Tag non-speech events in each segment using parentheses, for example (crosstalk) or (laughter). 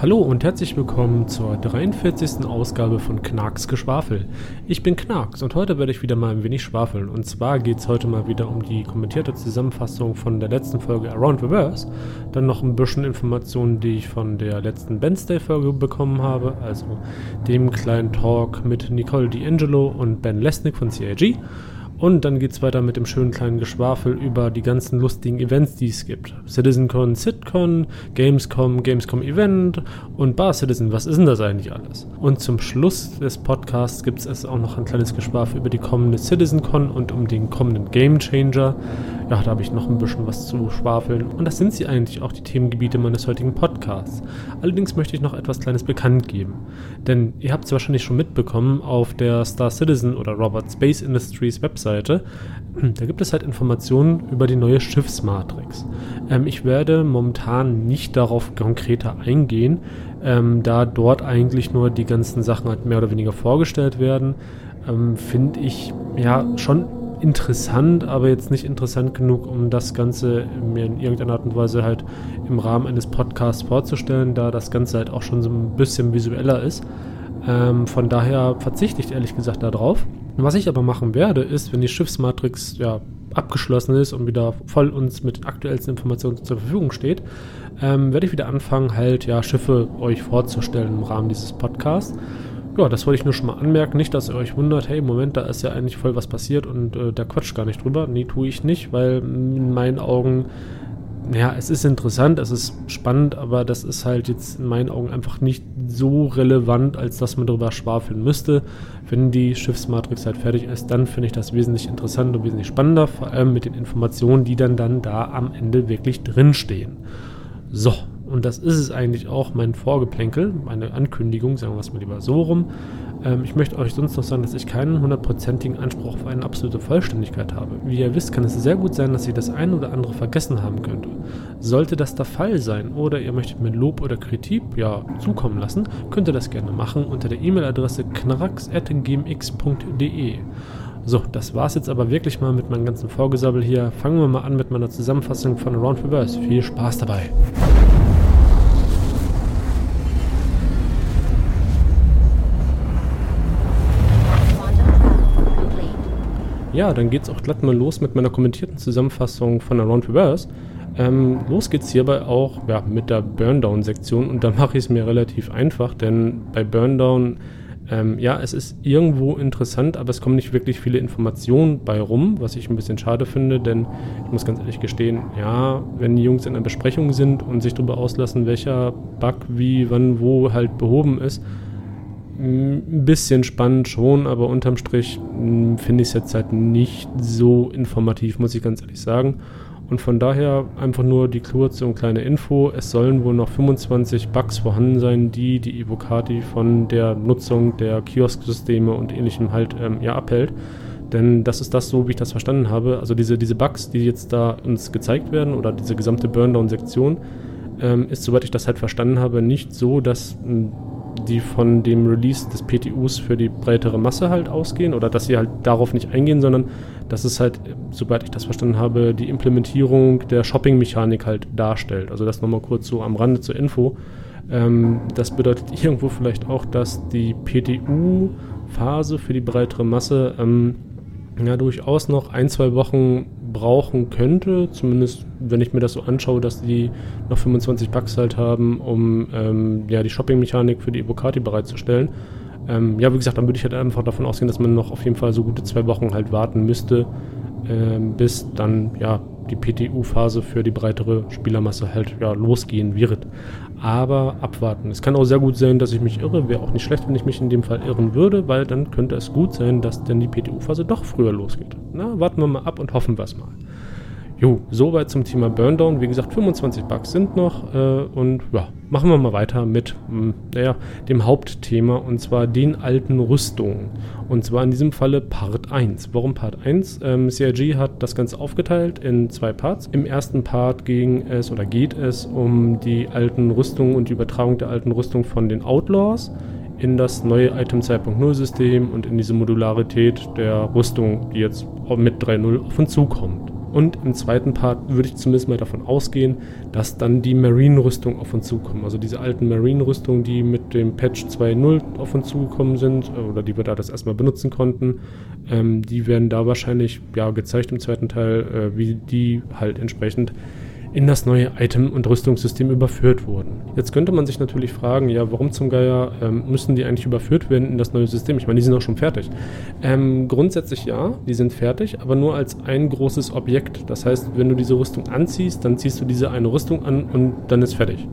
Hallo und herzlich willkommen zur 43. Ausgabe von Knarks Geschwafel. Ich bin Knarks und heute werde ich wieder mal ein wenig schwafeln. Und zwar geht es heute mal wieder um die kommentierte Zusammenfassung von der letzten Folge Around Reverse. Dann noch ein bisschen Informationen, die ich von der letzten Wednesday-Folge bekommen habe, also dem kleinen Talk mit Nicole D'Angelo und Ben Lesnick von CIG. Und dann geht es weiter mit dem schönen kleinen Geschwafel über die ganzen lustigen Events, die es gibt. CitizenCon, CitCon, Gamescom, Gamescom Event und Bar Citizen. Was ist denn das eigentlich alles? Und zum Schluss des Podcasts gibt es auch noch ein kleines Geschwafel über die kommende CitizenCon und um den kommenden Game Changer. Ja, da habe ich noch ein bisschen was zu schwafeln. Und das sind sie eigentlich auch, die Themengebiete meines heutigen Podcasts. Allerdings möchte ich noch etwas Kleines bekannt geben. Denn ihr habt es wahrscheinlich schon mitbekommen auf der Star Citizen oder Robert Space Industries Website Webseite. Da gibt es halt Informationen über die neue Schiffsmatrix. Ähm, ich werde momentan nicht darauf konkreter eingehen, ähm, da dort eigentlich nur die ganzen Sachen halt mehr oder weniger vorgestellt werden. Ähm, Finde ich ja schon interessant, aber jetzt nicht interessant genug, um das Ganze mir in irgendeiner Art und Weise halt im Rahmen eines Podcasts vorzustellen, da das Ganze halt auch schon so ein bisschen visueller ist. Ähm, von daher verzichte ich ehrlich gesagt darauf. Was ich aber machen werde, ist, wenn die Schiffsmatrix ja abgeschlossen ist und wieder voll uns mit aktuellsten Informationen zur Verfügung steht, ähm, werde ich wieder anfangen, halt ja Schiffe euch vorzustellen im Rahmen dieses Podcasts. Ja, das wollte ich nur schon mal anmerken. Nicht, dass ihr euch wundert, hey, Moment, da ist ja eigentlich voll was passiert und äh, da quatscht gar nicht drüber. Nee, tue ich nicht, weil in meinen Augen ja, es ist interessant, es ist spannend, aber das ist halt jetzt in meinen Augen einfach nicht so relevant, als dass man darüber schwafeln müsste. Wenn die Schiffsmatrix halt fertig ist, dann finde ich das wesentlich interessanter und wesentlich spannender, vor allem mit den Informationen, die dann, dann da am Ende wirklich drinstehen. So, und das ist es eigentlich auch, mein Vorgeplänkel, meine Ankündigung, sagen wir es mal lieber so rum. Ähm, ich möchte euch sonst noch sagen, dass ich keinen hundertprozentigen Anspruch auf eine absolute Vollständigkeit habe. Wie ihr wisst, kann es sehr gut sein, dass ich das eine oder andere vergessen haben könnte. Sollte das der Fall sein oder ihr möchtet mir Lob oder Kritik ja, zukommen lassen, könnt ihr das gerne machen unter der E-Mail-Adresse knarrax.gmx.de. So, das war's jetzt aber wirklich mal mit meinem ganzen Vorgesabbel hier. Fangen wir mal an mit meiner Zusammenfassung von Around Reverse. Viel Spaß dabei! Ja, dann geht's auch glatt mal los mit meiner kommentierten Zusammenfassung von Around Reverse. Ähm, los geht's hierbei auch ja, mit der Burndown-Sektion und da mache ich es mir relativ einfach, denn bei Burndown, ähm, ja, es ist irgendwo interessant, aber es kommen nicht wirklich viele Informationen bei rum, was ich ein bisschen schade finde, denn ich muss ganz ehrlich gestehen, ja, wenn die Jungs in einer Besprechung sind und sich darüber auslassen, welcher Bug wie, wann, wo halt behoben ist, ein bisschen spannend schon, aber unterm Strich hm, finde ich es jetzt halt nicht so informativ, muss ich ganz ehrlich sagen. Und von daher einfach nur die kurze und kleine Info. Es sollen wohl noch 25 Bugs vorhanden sein, die die Evocati von der Nutzung der Kiosk-Systeme und ähnlichem halt ähm, ja, abhält. Denn das ist das so, wie ich das verstanden habe. Also diese, diese Bugs, die jetzt da uns gezeigt werden oder diese gesamte Burndown-Sektion, ähm, ist, soweit ich das halt verstanden habe, nicht so, dass hm, die von dem Release des PTUs für die breitere Masse halt ausgehen oder dass sie halt darauf nicht eingehen, sondern dass es halt, sobald ich das verstanden habe, die Implementierung der Shopping-Mechanik halt darstellt. Also das nochmal kurz so am Rande zur Info. Ähm, das bedeutet (laughs) irgendwo vielleicht auch, dass die PTU-Phase für die breitere Masse ähm, ja durchaus noch ein, zwei Wochen brauchen könnte, zumindest wenn ich mir das so anschaue, dass die noch 25 Bucks halt haben, um ähm, ja, die Shopping-Mechanik für die Evocati bereitzustellen. Ähm, ja, wie gesagt, dann würde ich halt einfach davon ausgehen, dass man noch auf jeden Fall so gute zwei Wochen halt warten müsste, ähm, bis dann ja die PTU-Phase für die breitere Spielermasse halt ja, losgehen wird. Aber abwarten. Es kann auch sehr gut sein, dass ich mich irre. Wäre auch nicht schlecht, wenn ich mich in dem Fall irren würde, weil dann könnte es gut sein, dass dann die PTU-Phase doch früher losgeht. Na, warten wir mal ab und hoffen wir es mal. Jo, soweit zum Thema Burndown. Wie gesagt, 25 Bugs sind noch. Äh, und ja, machen wir mal weiter mit mh, hm, naja, dem Hauptthema und zwar den alten Rüstungen. Und zwar in diesem Falle Part 1. Warum Part 1? Ähm, CIG hat das Ganze aufgeteilt in zwei Parts. Im ersten Part ging es oder geht es um die alten Rüstungen und die Übertragung der alten Rüstung von den Outlaws in das neue Item 2.0 System und in diese Modularität der Rüstung, die jetzt mit 3.0 auf uns zukommt. Und im zweiten Part würde ich zumindest mal davon ausgehen, dass dann die Marine-Rüstung auf uns zukommen. Also diese alten Marine-Rüstungen, die mit dem Patch 2.0 auf uns zugekommen sind äh, oder die wir da das erstmal benutzen konnten, ähm, die werden da wahrscheinlich ja, gezeigt im zweiten Teil, äh, wie die halt entsprechend in das neue Item- und Rüstungssystem überführt wurden. Jetzt könnte man sich natürlich fragen, ja, warum zum Geier ähm, müssen die eigentlich überführt werden in das neue System? Ich meine, die sind auch schon fertig. Ähm, grundsätzlich ja, die sind fertig, aber nur als ein großes Objekt. Das heißt, wenn du diese Rüstung anziehst, dann ziehst du diese eine Rüstung an und dann ist fertig.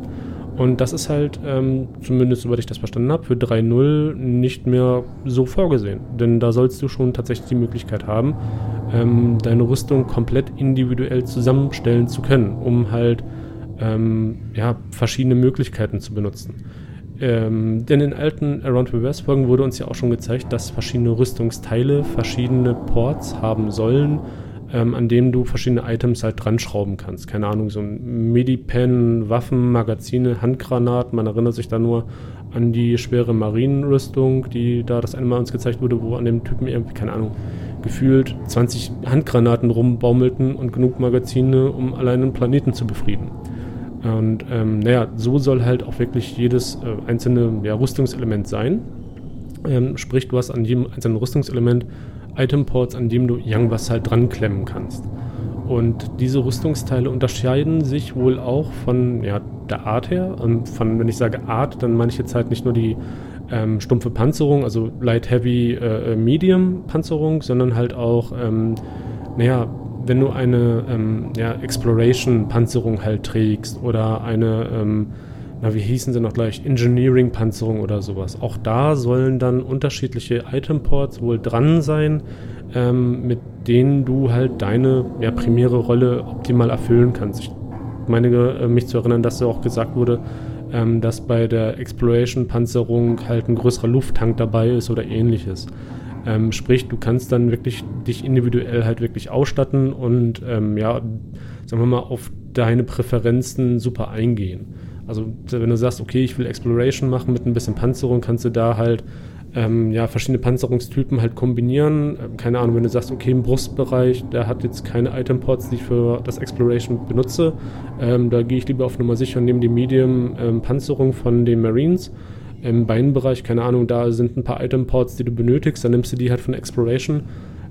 Und das ist halt, ähm, zumindest soweit ich das verstanden habe, für 3.0 nicht mehr so vorgesehen. Denn da sollst du schon tatsächlich die Möglichkeit haben, ähm, deine Rüstung komplett individuell zusammenstellen zu können, um halt ähm, ja, verschiedene Möglichkeiten zu benutzen. Ähm, denn in alten Around Reverse Folgen wurde uns ja auch schon gezeigt, dass verschiedene Rüstungsteile verschiedene Ports haben sollen ähm, an dem du verschiedene Items halt dran schrauben kannst. Keine Ahnung, so ein Medipen, Waffen, Magazine, Handgranaten. Man erinnert sich da nur an die schwere Marinenrüstung, die da das eine Mal uns gezeigt wurde, wo an dem Typen irgendwie, keine Ahnung, gefühlt 20 Handgranaten rumbaumelten und genug Magazine, um allein einen Planeten zu befrieden. Und ähm, naja, so soll halt auch wirklich jedes äh, einzelne ja, Rüstungselement sein. Ähm, sprich, du hast an jedem einzelnen Rüstungselement Itemports, an dem du irgendwas halt dran klemmen kannst. Und diese Rüstungsteile unterscheiden sich wohl auch von ja, der Art her. Und von, wenn ich sage Art, dann meine ich jetzt halt nicht nur die ähm, stumpfe Panzerung, also Light, Heavy, äh, Medium Panzerung, sondern halt auch, ähm, naja, wenn du eine ähm, ja, Exploration Panzerung halt trägst oder eine ähm, na, wie hießen sie noch gleich, Engineering-Panzerung oder sowas. Auch da sollen dann unterschiedliche Itemports wohl dran sein, ähm, mit denen du halt deine ja, primäre Rolle optimal erfüllen kannst. Ich meine, äh, mich zu erinnern, dass ja auch gesagt wurde, ähm, dass bei der Exploration-Panzerung halt ein größerer Lufttank dabei ist oder ähnliches. Ähm, sprich, du kannst dann wirklich dich individuell halt wirklich ausstatten und ähm, ja, sagen wir mal, auf deine Präferenzen super eingehen. Also wenn du sagst, okay, ich will Exploration machen mit ein bisschen Panzerung, kannst du da halt ähm, ja, verschiedene Panzerungstypen halt kombinieren. Ähm, keine Ahnung, wenn du sagst, okay, im Brustbereich, der hat jetzt keine Itempods, die ich für das Exploration benutze, ähm, da gehe ich lieber auf Nummer sicher und nehme die Medium-Panzerung ähm, von den Marines. Im Beinbereich, keine Ahnung, da sind ein paar Itempods, die du benötigst, dann nimmst du die halt von Exploration.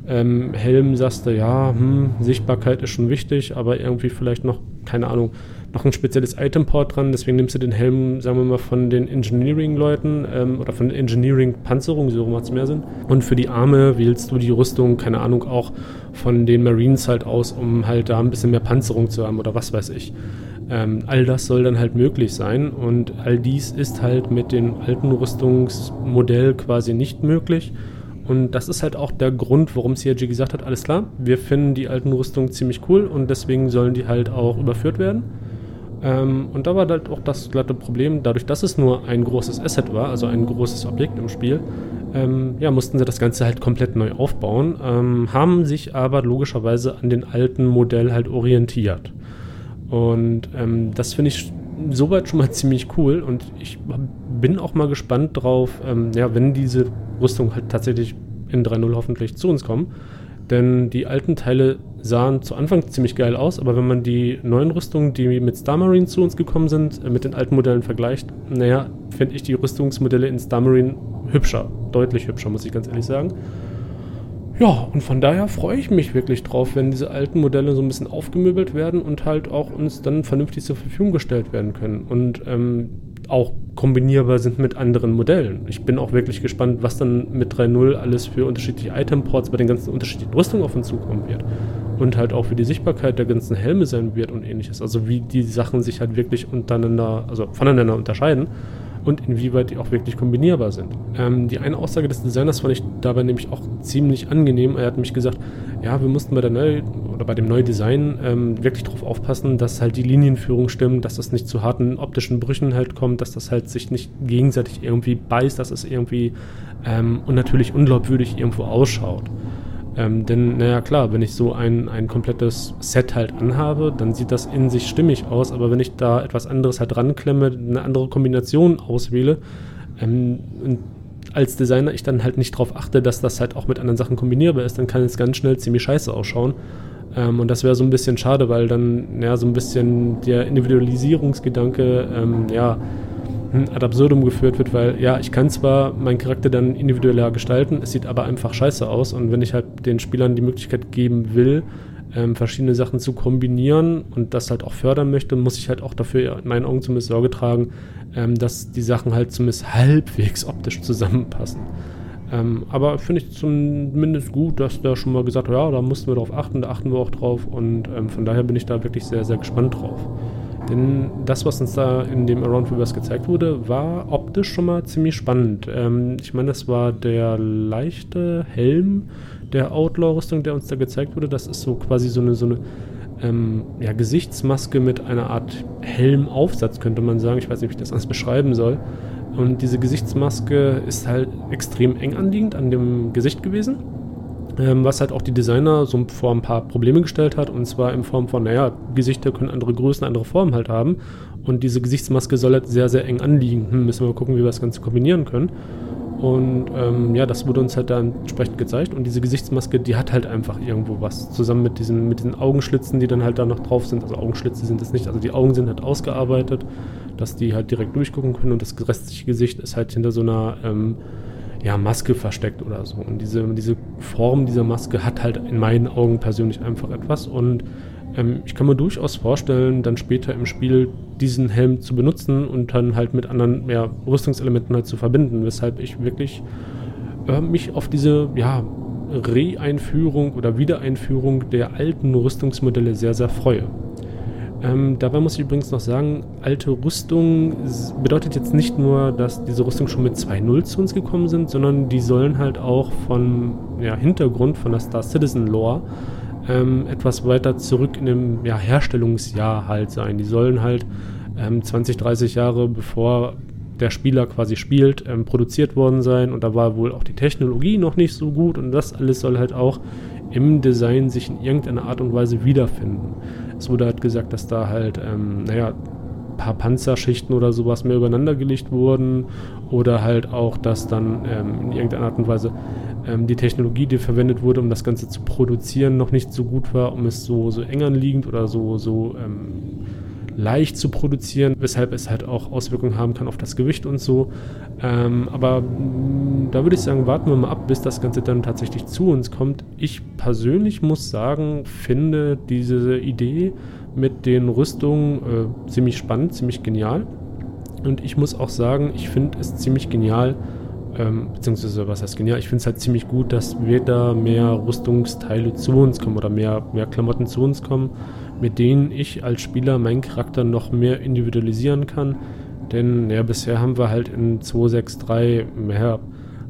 Ähm, Helm sagst du, ja, hm, Sichtbarkeit ist schon wichtig, aber irgendwie vielleicht noch, keine Ahnung, noch ein spezielles Itemport dran. Deswegen nimmst du den Helm, sagen wir mal, von den Engineering-Leuten ähm, oder von den Engineering-Panzerung, so macht es mehr Sinn. Und für die Arme wählst du die Rüstung, keine Ahnung, auch von den Marines halt aus, um halt da ein bisschen mehr Panzerung zu haben oder was weiß ich. Ähm, all das soll dann halt möglich sein und all dies ist halt mit dem alten Rüstungsmodell quasi nicht möglich. Und das ist halt auch der Grund, warum CRG gesagt hat, alles klar, wir finden die alten Rüstungen ziemlich cool und deswegen sollen die halt auch überführt werden. Ähm, und da war halt auch das glatte Problem, dadurch, dass es nur ein großes Asset war, also ein großes Objekt im Spiel, ähm, ja, mussten sie das Ganze halt komplett neu aufbauen, ähm, haben sich aber logischerweise an den alten Modell halt orientiert. Und ähm, das finde ich soweit schon mal (laughs) ziemlich cool und ich bin auch mal gespannt drauf, ähm, ja, wenn diese Rüstung halt tatsächlich in 3.0 hoffentlich zu uns kommen, denn die alten Teile sahen zu Anfang ziemlich geil aus, aber wenn man die neuen Rüstungen, die mit Star Marine zu uns gekommen sind, äh, mit den alten Modellen vergleicht, naja, finde ich die Rüstungsmodelle in Star Marine hübscher. Deutlich hübscher, muss ich ganz ehrlich sagen. Ja, und von daher freue ich mich wirklich drauf, wenn diese alten Modelle so ein bisschen aufgemöbelt werden und halt auch uns dann vernünftig zur Verfügung gestellt werden können. Und ähm, auch kombinierbar sind mit anderen Modellen. Ich bin auch wirklich gespannt, was dann mit 3.0 alles für unterschiedliche Itemports bei den ganzen unterschiedlichen Rüstungen auf uns zukommen wird. Und halt auch für die Sichtbarkeit der ganzen Helme sein wird und ähnliches. Also wie die Sachen sich halt wirklich untereinander, also voneinander unterscheiden und inwieweit die auch wirklich kombinierbar sind. Ähm, die eine Aussage des Designers fand ich dabei nämlich auch ziemlich angenehm. Er hat mich gesagt, ja, wir mussten bei der Neu oder bei dem Neudesign ähm, wirklich darauf aufpassen, dass halt die Linienführung stimmt, dass das nicht zu harten optischen Brüchen halt kommt, dass das halt sich nicht gegenseitig irgendwie beißt, dass es irgendwie ähm, und natürlich unglaubwürdig irgendwo ausschaut. Ähm, denn, naja, klar, wenn ich so ein, ein komplettes Set halt anhabe, dann sieht das in sich stimmig aus, aber wenn ich da etwas anderes halt ranklemme, eine andere Kombination auswähle, ähm, als Designer ich dann halt nicht darauf achte, dass das halt auch mit anderen Sachen kombinierbar ist, dann kann es ganz schnell ziemlich scheiße ausschauen. Ähm, und das wäre so ein bisschen schade, weil dann ja so ein bisschen der Individualisierungsgedanke ähm, ja ad absurdum geführt wird, weil ja, ich kann zwar meinen Charakter dann individueller gestalten, es sieht aber einfach scheiße aus und wenn ich halt den Spielern die Möglichkeit geben will, ähm, verschiedene Sachen zu kombinieren und das halt auch fördern möchte, muss ich halt auch dafür in meinen Augen zumindest Sorge tragen, ähm, dass die Sachen halt zumindest halbwegs optisch zusammenpassen. Ähm, aber finde ich zumindest gut, dass da schon mal gesagt ja, da mussten wir drauf achten, da achten wir auch drauf und ähm, von daher bin ich da wirklich sehr, sehr gespannt drauf. Denn das, was uns da in dem Around Reverse gezeigt wurde, war optisch schon mal ziemlich spannend. Ähm, ich meine, das war der leichte Helm der Outlaw-Rüstung, der uns da gezeigt wurde. Das ist so quasi so eine, so eine ähm, ja, Gesichtsmaske mit einer Art Helmaufsatz, könnte man sagen. Ich weiß nicht, wie ich das anders beschreiben soll. Und diese Gesichtsmaske ist halt extrem eng anliegend an dem Gesicht gewesen. Ähm, was halt auch die Designer so vor ein paar Probleme gestellt hat. Und zwar in Form von, naja, Gesichter können andere Größen, andere Formen halt haben. Und diese Gesichtsmaske soll halt sehr, sehr eng anliegen. Hm, müssen wir mal gucken, wie wir das Ganze kombinieren können. Und ähm, ja, das wurde uns halt dann entsprechend gezeigt. Und diese Gesichtsmaske, die hat halt einfach irgendwo was. Zusammen mit diesen, mit diesen Augenschlitzen, die dann halt da noch drauf sind. Also Augenschlitze sind es nicht. Also die Augen sind halt ausgearbeitet, dass die halt direkt durchgucken können. Und das restliche Gesicht ist halt hinter so einer ähm, ja, Maske versteckt oder so. Und diese, diese Form dieser Maske hat halt in meinen Augen persönlich einfach etwas. Und ähm, ich kann mir durchaus vorstellen, dann später im Spiel diesen Helm zu benutzen und dann halt mit anderen ja, Rüstungselementen halt zu verbinden, weshalb ich wirklich äh, mich auf diese ja, Re-Einführung oder Wiedereinführung der alten Rüstungsmodelle sehr, sehr freue. Ähm, dabei muss ich übrigens noch sagen, alte Rüstung bedeutet jetzt nicht nur, dass diese Rüstung schon mit 2.0 zu uns gekommen sind, sondern die sollen halt auch vom ja, Hintergrund, von der Star Citizen Lore, ähm, etwas weiter zurück in dem ja, Herstellungsjahr halt sein. Die sollen halt ähm, 20, 30 Jahre bevor der Spieler quasi spielt, ähm, produziert worden sein und da war wohl auch die Technologie noch nicht so gut und das alles soll halt auch im Design sich in irgendeiner Art und Weise wiederfinden. Es wurde halt gesagt, dass da halt, ähm, naja, paar Panzerschichten oder sowas mehr übereinander gelegt wurden oder halt auch, dass dann ähm, in irgendeiner Art und Weise ähm, die Technologie, die verwendet wurde, um das Ganze zu produzieren, noch nicht so gut war, um es so, so eng anliegend oder so, so ähm, leicht zu produzieren, weshalb es halt auch Auswirkungen haben kann auf das Gewicht und so. Ähm, aber mm, da würde ich sagen, warten wir mal ab, bis das Ganze dann tatsächlich zu uns kommt. Ich persönlich muss sagen, finde diese Idee mit den Rüstungen äh, ziemlich spannend, ziemlich genial. Und ich muss auch sagen, ich finde es ziemlich genial, ähm, beziehungsweise was heißt genial, ich finde es halt ziemlich gut, dass wieder mehr Rüstungsteile zu uns kommen oder mehr, mehr Klamotten zu uns kommen, mit denen ich als Spieler meinen Charakter noch mehr individualisieren kann. Denn ja, bisher haben wir halt in 263 mehr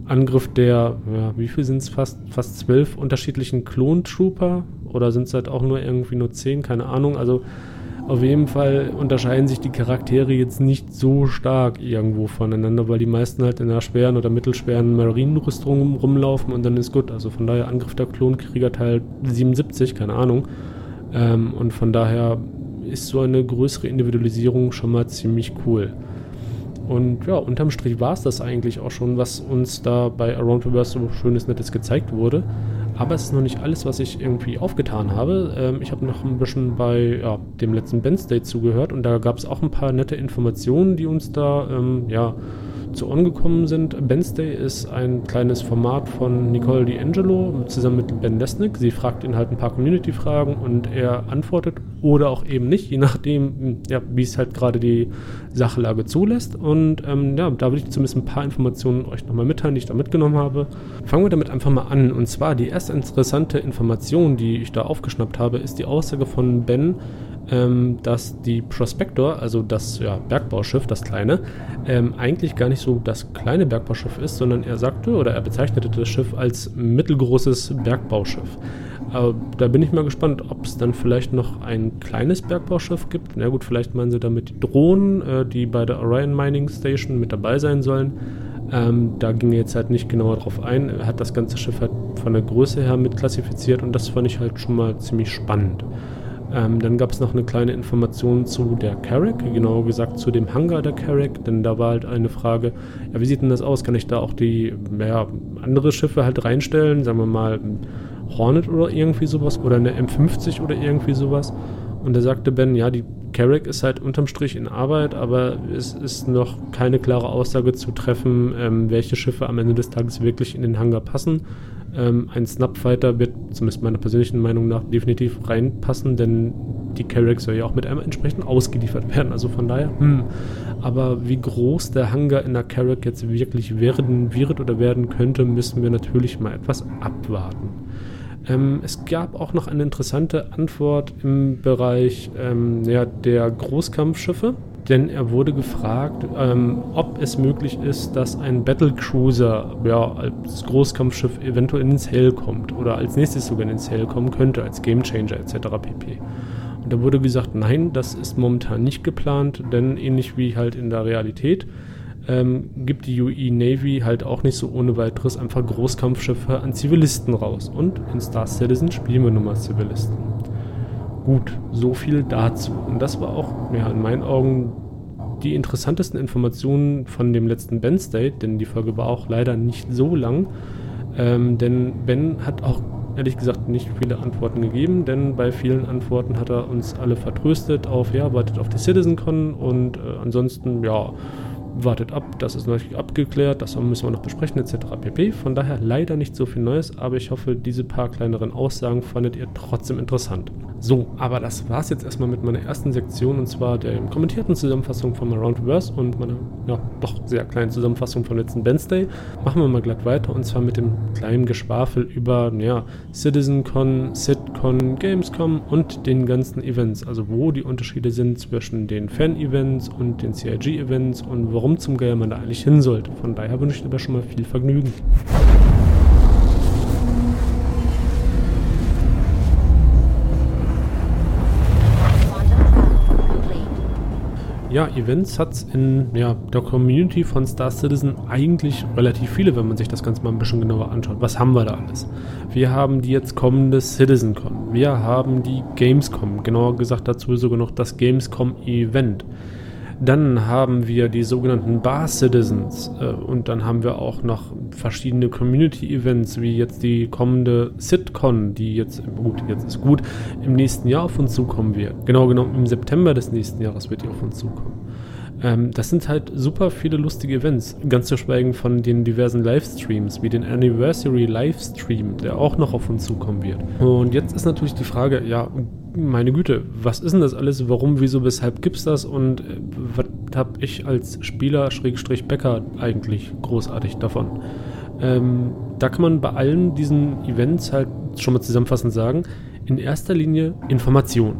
Angriff der, ja, wie viel sind es fast, fast zwölf unterschiedlichen Klon-Trooper oder sind es halt auch nur irgendwie nur zehn, keine Ahnung. Also auf jeden Fall unterscheiden sich die Charaktere jetzt nicht so stark irgendwo voneinander, weil die meisten halt in einer schweren oder mittelschweren Marinenrüstung rumlaufen und dann ist gut. Also von daher Angriff der Klonkrieger Teil 77, keine Ahnung. Ähm, und von daher ist so eine größere Individualisierung schon mal ziemlich cool. Und ja, unterm Strich war es das eigentlich auch schon, was uns da bei Around Reverse so schönes, nettes gezeigt wurde. Aber es ist noch nicht alles, was ich irgendwie aufgetan habe. Ähm, ich habe noch ein bisschen bei ja, dem letzten Band State zugehört und da gab es auch ein paar nette Informationen, die uns da ähm, ja, zu Ohren gekommen sind. Benstay ist ein kleines Format von Nicole D'Angelo zusammen mit Ben Lesnick. Sie fragt ihn halt ein paar Community-Fragen und er antwortet oder auch eben nicht, je nachdem, ja, wie es halt gerade die Sachlage zulässt. Und ähm, ja, da will ich zumindest ein paar Informationen euch nochmal mitteilen, die ich da mitgenommen habe. Fangen wir damit einfach mal an. Und zwar die erste interessante Information, die ich da aufgeschnappt habe, ist die Aussage von Ben, ähm, dass die Prospector, also das ja, Bergbauschiff, das kleine, ähm, eigentlich gar nicht so das kleine Bergbauschiff ist, sondern er sagte oder er bezeichnete das Schiff als mittelgroßes Bergbauschiff. Aber da bin ich mal gespannt, ob es dann vielleicht noch ein kleines Bergbauschiff gibt. Na gut, vielleicht meinen sie damit die Drohnen, äh, die bei der Orion Mining Station mit dabei sein sollen. Ähm, da ging er jetzt halt nicht genauer drauf ein. Er hat das ganze Schiff halt von der Größe her mitklassifiziert und das fand ich halt schon mal ziemlich spannend. Ähm, dann gab es noch eine kleine Information zu der Carrack, genauer gesagt zu dem Hangar der Carrack, denn da war halt eine Frage, ja, wie sieht denn das aus? Kann ich da auch die ja, andere Schiffe halt reinstellen, sagen wir mal Hornet oder irgendwie sowas oder eine M50 oder irgendwie sowas. Und da sagte Ben, ja, die Carrack ist halt unterm Strich in Arbeit, aber es ist noch keine klare Aussage zu treffen, ähm, welche Schiffe am Ende des Tages wirklich in den Hangar passen. Ähm, ein Snapfighter wird, zumindest meiner persönlichen Meinung nach, definitiv reinpassen, denn die Carrack soll ja auch mit einem entsprechend ausgeliefert werden. Also von daher, hm. Aber wie groß der Hangar in der Carrack jetzt wirklich werden wird oder werden könnte, müssen wir natürlich mal etwas abwarten. Ähm, es gab auch noch eine interessante Antwort im Bereich ähm, ja, der Großkampfschiffe, denn er wurde gefragt, ähm, ob es möglich ist, dass ein Battlecruiser ja, als Großkampfschiff eventuell ins Hell kommt oder als nächstes sogar ins Hell kommen könnte, als Gamechanger etc. pp. Und da wurde gesagt, nein, das ist momentan nicht geplant, denn ähnlich wie halt in der Realität ähm, gibt die UE Navy halt auch nicht so ohne weiteres einfach Großkampfschiffe an Zivilisten raus. Und in Star Citizen spielen wir nun mal Zivilisten. Gut, so viel dazu. Und das war auch ja, in meinen Augen die interessantesten Informationen von dem letzten Ben State, denn die Folge war auch leider nicht so lang. Ähm, denn Ben hat auch ehrlich gesagt nicht viele Antworten gegeben, denn bei vielen Antworten hat er uns alle vertröstet auf, ja, wartet auf die CitizenCon und äh, ansonsten, ja, wartet ab, das ist natürlich abgeklärt, das müssen wir noch besprechen, etc. pp. Von daher leider nicht so viel Neues, aber ich hoffe, diese paar kleineren Aussagen fandet ihr trotzdem interessant. So, aber das war es jetzt erstmal mit meiner ersten Sektion und zwar der kommentierten Zusammenfassung von Around Reverse und meiner ja, doch sehr kleinen Zusammenfassung vom letzten Wednesday. Machen wir mal glatt weiter und zwar mit dem kleinen Geschwafel über ja, CitizenCon, SitCon, Gamescom und den ganzen Events, also wo die Unterschiede sind zwischen den Fan-Events und den CIG-Events und warum zum Geier man da eigentlich hin sollte. Von daher wünsche ich dir schon mal viel Vergnügen. Ja, Events hat es in ja, der Community von Star Citizen eigentlich relativ viele, wenn man sich das Ganze mal ein bisschen genauer anschaut. Was haben wir da alles? Wir haben die jetzt kommende CitizenCon. Wir haben die Gamescom. Genauer gesagt dazu sogar noch das Gamescom Event. Dann haben wir die sogenannten Bar Citizens äh, und dann haben wir auch noch verschiedene Community Events, wie jetzt die kommende SitCon, die jetzt, gut, jetzt ist gut, im nächsten Jahr auf uns zukommen wird. Genau genommen im September des nächsten Jahres wird die auf uns zukommen. Ähm, das sind halt super viele lustige Events, ganz zu schweigen von den diversen Livestreams, wie den Anniversary Livestream, der auch noch auf uns zukommen wird. Und jetzt ist natürlich die Frage, ja, meine Güte, was ist denn das alles? Warum, wieso, weshalb gibt es das? Und äh, was habe ich als Spieler, Schrägstrich Bäcker, eigentlich großartig davon? Ähm, da kann man bei allen diesen Events halt schon mal zusammenfassend sagen, in erster Linie Information.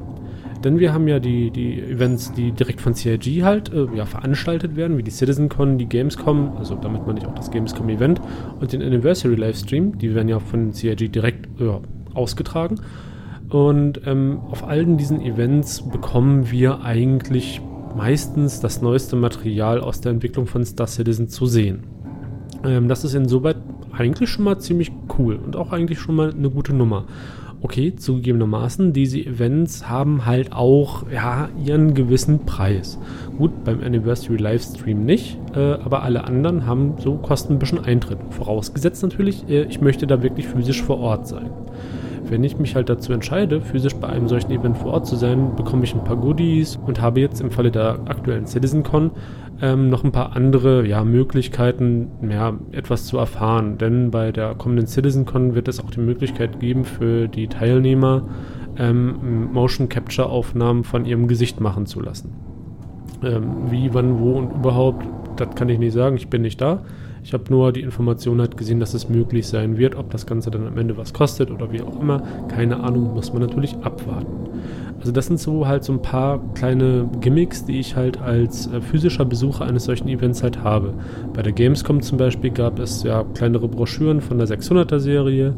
Denn wir haben ja die, die Events, die direkt von CIG halt äh, ja, veranstaltet werden, wie die CitizenCon, die Gamescom, also damit meine ich auch das Gamescom-Event und den Anniversary Livestream, die werden ja von CIG direkt ja, ausgetragen. Und ähm, auf allen diesen Events bekommen wir eigentlich meistens das neueste Material aus der Entwicklung von Star Citizen zu sehen. Ähm, das ist insoweit eigentlich schon mal ziemlich cool und auch eigentlich schon mal eine gute Nummer. Okay, zugegebenermaßen, diese Events haben halt auch ja, ihren gewissen Preis. Gut, beim Anniversary Livestream nicht, äh, aber alle anderen haben so kosten ein bisschen Eintritt. Vorausgesetzt natürlich, äh, ich möchte da wirklich physisch vor Ort sein. Wenn ich mich halt dazu entscheide, physisch bei einem solchen Event vor Ort zu sein, bekomme ich ein paar Goodies und habe jetzt im Falle der aktuellen CitizenCon ähm, noch ein paar andere ja, Möglichkeiten, ja, etwas zu erfahren. Denn bei der kommenden CitizenCon wird es auch die Möglichkeit geben für die Teilnehmer, ähm, Motion Capture Aufnahmen von ihrem Gesicht machen zu lassen. Ähm, wie, wann, wo und überhaupt, das kann ich nicht sagen, ich bin nicht da. Ich habe nur die Information halt gesehen, dass es möglich sein wird. Ob das Ganze dann am Ende was kostet oder wie auch immer, keine Ahnung, muss man natürlich abwarten. Also das sind so halt so ein paar kleine Gimmicks, die ich halt als äh, physischer Besucher eines solchen Events halt habe. Bei der Gamescom zum Beispiel gab es ja kleinere Broschüren von der 600er Serie.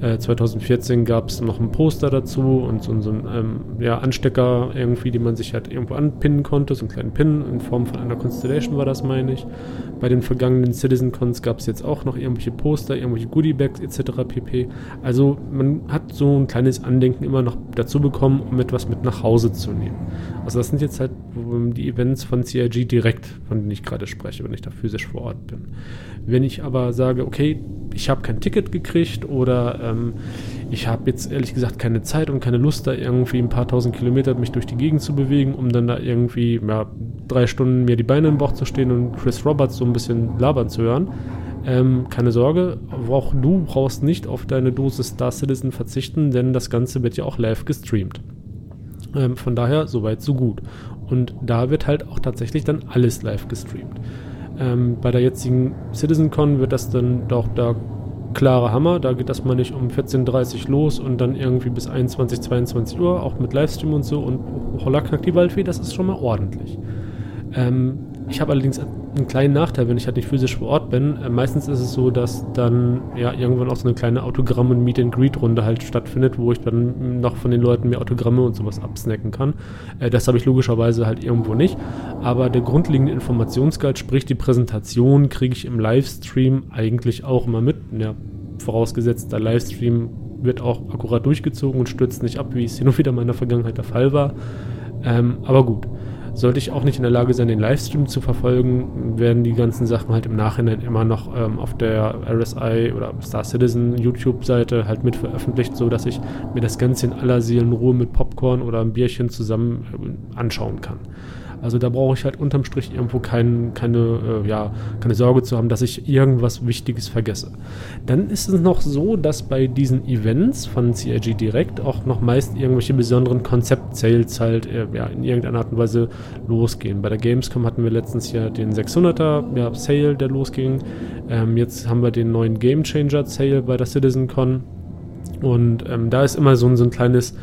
Äh, 2014 gab es noch ein Poster dazu und so, so ein ähm, ja, Anstecker irgendwie, den man sich halt irgendwo anpinnen konnte, so einen kleinen Pin in Form von einer Constellation war das, meine ich. Bei den vergangenen Citizen Cons gab es jetzt auch noch irgendwelche Poster, irgendwelche Goodiebags etc. pp. Also man hat so ein kleines Andenken immer noch dazu bekommen, um etwas mit nach Hause zu nehmen. Also das sind jetzt halt die Events von CIG direkt, von denen ich gerade spreche, wenn ich da physisch vor Ort bin. Wenn ich aber sage, okay, ich habe kein Ticket gekriegt oder ähm, ich habe jetzt ehrlich gesagt keine Zeit und keine Lust, da irgendwie ein paar tausend Kilometer mich durch die Gegend zu bewegen, um dann da irgendwie ja, drei Stunden mir die Beine im Bauch zu stehen und Chris Roberts so ein bisschen labern zu hören. Ähm, keine Sorge, auch du brauchst nicht auf deine Dosis Star Citizen verzichten, denn das Ganze wird ja auch live gestreamt. Ähm, von daher, soweit, so gut. Und da wird halt auch tatsächlich dann alles live gestreamt. Ähm, bei der jetzigen CitizenCon wird das dann doch da klare Hammer. Da geht das mal nicht um 14.30 Uhr los und dann irgendwie bis 21, 22 Uhr, auch mit Livestream und so. Und Holla knackt die Waldfee, das ist schon mal ordentlich. Ähm, ich habe allerdings einen kleinen Nachteil, wenn ich halt nicht physisch vor Ort bin. Äh, meistens ist es so, dass dann ja irgendwann auch so eine kleine Autogramm- und Meet-and-Greet-Runde halt stattfindet, wo ich dann noch von den Leuten mehr Autogramme und sowas absnacken kann. Äh, das habe ich logischerweise halt irgendwo nicht. Aber der grundlegende Informationsgehalt, sprich die Präsentation, kriege ich im Livestream eigentlich auch immer mit. Ja, vorausgesetzt, der Livestream wird auch akkurat durchgezogen und stürzt nicht ab, wie es hin und wieder in meiner Vergangenheit der Fall war. Ähm, aber gut sollte ich auch nicht in der Lage sein, den Livestream zu verfolgen, werden die ganzen Sachen halt im Nachhinein immer noch ähm, auf der RSI oder Star Citizen YouTube-Seite halt mit veröffentlicht, sodass ich mir das Ganze in aller Seelenruhe mit Popcorn oder einem Bierchen zusammen äh, anschauen kann. Also da brauche ich halt unterm Strich irgendwo kein, keine, äh, ja, keine Sorge zu haben, dass ich irgendwas Wichtiges vergesse. Dann ist es noch so, dass bei diesen Events von CIG Direct auch noch meist irgendwelche besonderen Konzept-Sales halt äh, ja, in irgendeiner Art und Weise losgehen. Bei der Gamescom hatten wir letztens ja den 600er ja, Sale, der losging. Ähm, jetzt haben wir den neuen Game Changer Sale bei der CitizenCon. Und ähm, da ist immer so, so ein kleines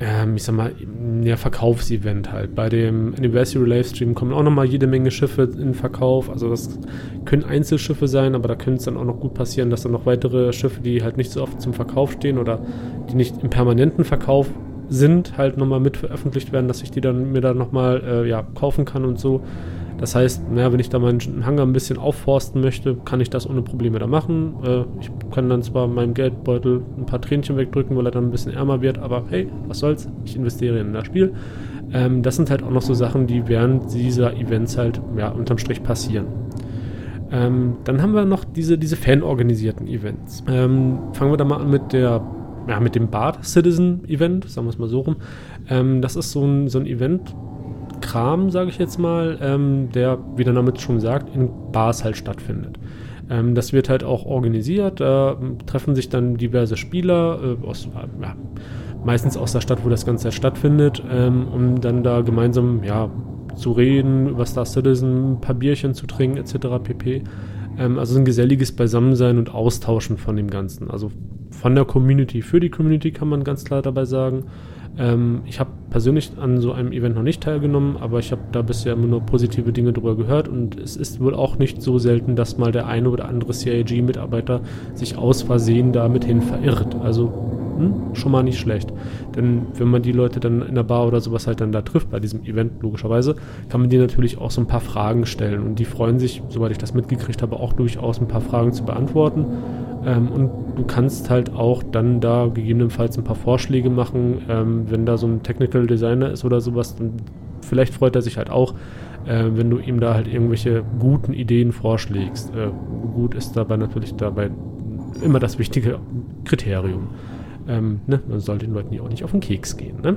ähm, ich sag mal, ja, Verkaufsevent halt. Bei dem Anniversary Livestream kommen auch nochmal jede Menge Schiffe in Verkauf. Also das können Einzelschiffe sein, aber da könnte es dann auch noch gut passieren, dass dann noch weitere Schiffe, die halt nicht so oft zum Verkauf stehen oder die nicht im permanenten Verkauf sind, halt nochmal mit veröffentlicht werden, dass ich die dann mir dann nochmal äh, ja, kaufen kann und so. Das heißt, naja, wenn ich da meinen Hangar ein bisschen aufforsten möchte, kann ich das ohne Probleme da machen. Äh, ich kann dann zwar meinem Geldbeutel ein paar Tränchen wegdrücken, weil er dann ein bisschen ärmer wird, aber hey, was soll's, ich investiere in das Spiel. Ähm, das sind halt auch noch so Sachen, die während dieser Events halt ja, unterm Strich passieren. Ähm, dann haben wir noch diese, diese fanorganisierten Events. Ähm, fangen wir da mal an mit der ja, mit dem Bart Citizen Event, sagen wir es mal so rum. Ähm, das ist so ein, so ein Event, Kram, sage ich jetzt mal, ähm, der, wie der Name schon sagt, in Bars halt stattfindet. Ähm, das wird halt auch organisiert, da äh, treffen sich dann diverse Spieler äh, aus, ja, meistens aus der Stadt, wo das Ganze stattfindet, ähm, um dann da gemeinsam ja, zu reden, über Star Citizen, ein paar Bierchen zu trinken, etc. pp. Ähm, also ein geselliges Beisammensein und Austauschen von dem Ganzen. Also von der Community für die Community kann man ganz klar dabei sagen. Ähm, ich habe persönlich an so einem Event noch nicht teilgenommen, aber ich habe da bisher immer nur positive Dinge drüber gehört und es ist wohl auch nicht so selten, dass mal der eine oder andere CIG-Mitarbeiter sich aus Versehen damit hin verirrt. Also hm, schon mal nicht schlecht. Denn wenn man die Leute dann in der Bar oder sowas halt dann da trifft, bei diesem Event logischerweise, kann man dir natürlich auch so ein paar Fragen stellen und die freuen sich, soweit ich das mitgekriegt habe, auch durchaus ein paar Fragen zu beantworten. Ähm, und du kannst halt auch dann da gegebenenfalls ein paar Vorschläge machen, ähm, wenn da so ein Technical Designer ist oder sowas, dann vielleicht freut er sich halt auch, äh, wenn du ihm da halt irgendwelche guten Ideen vorschlägst. Äh, gut ist dabei natürlich dabei immer das wichtige Kriterium. Ähm, ne? Man soll den Leuten ja auch nicht auf den Keks gehen. Ne?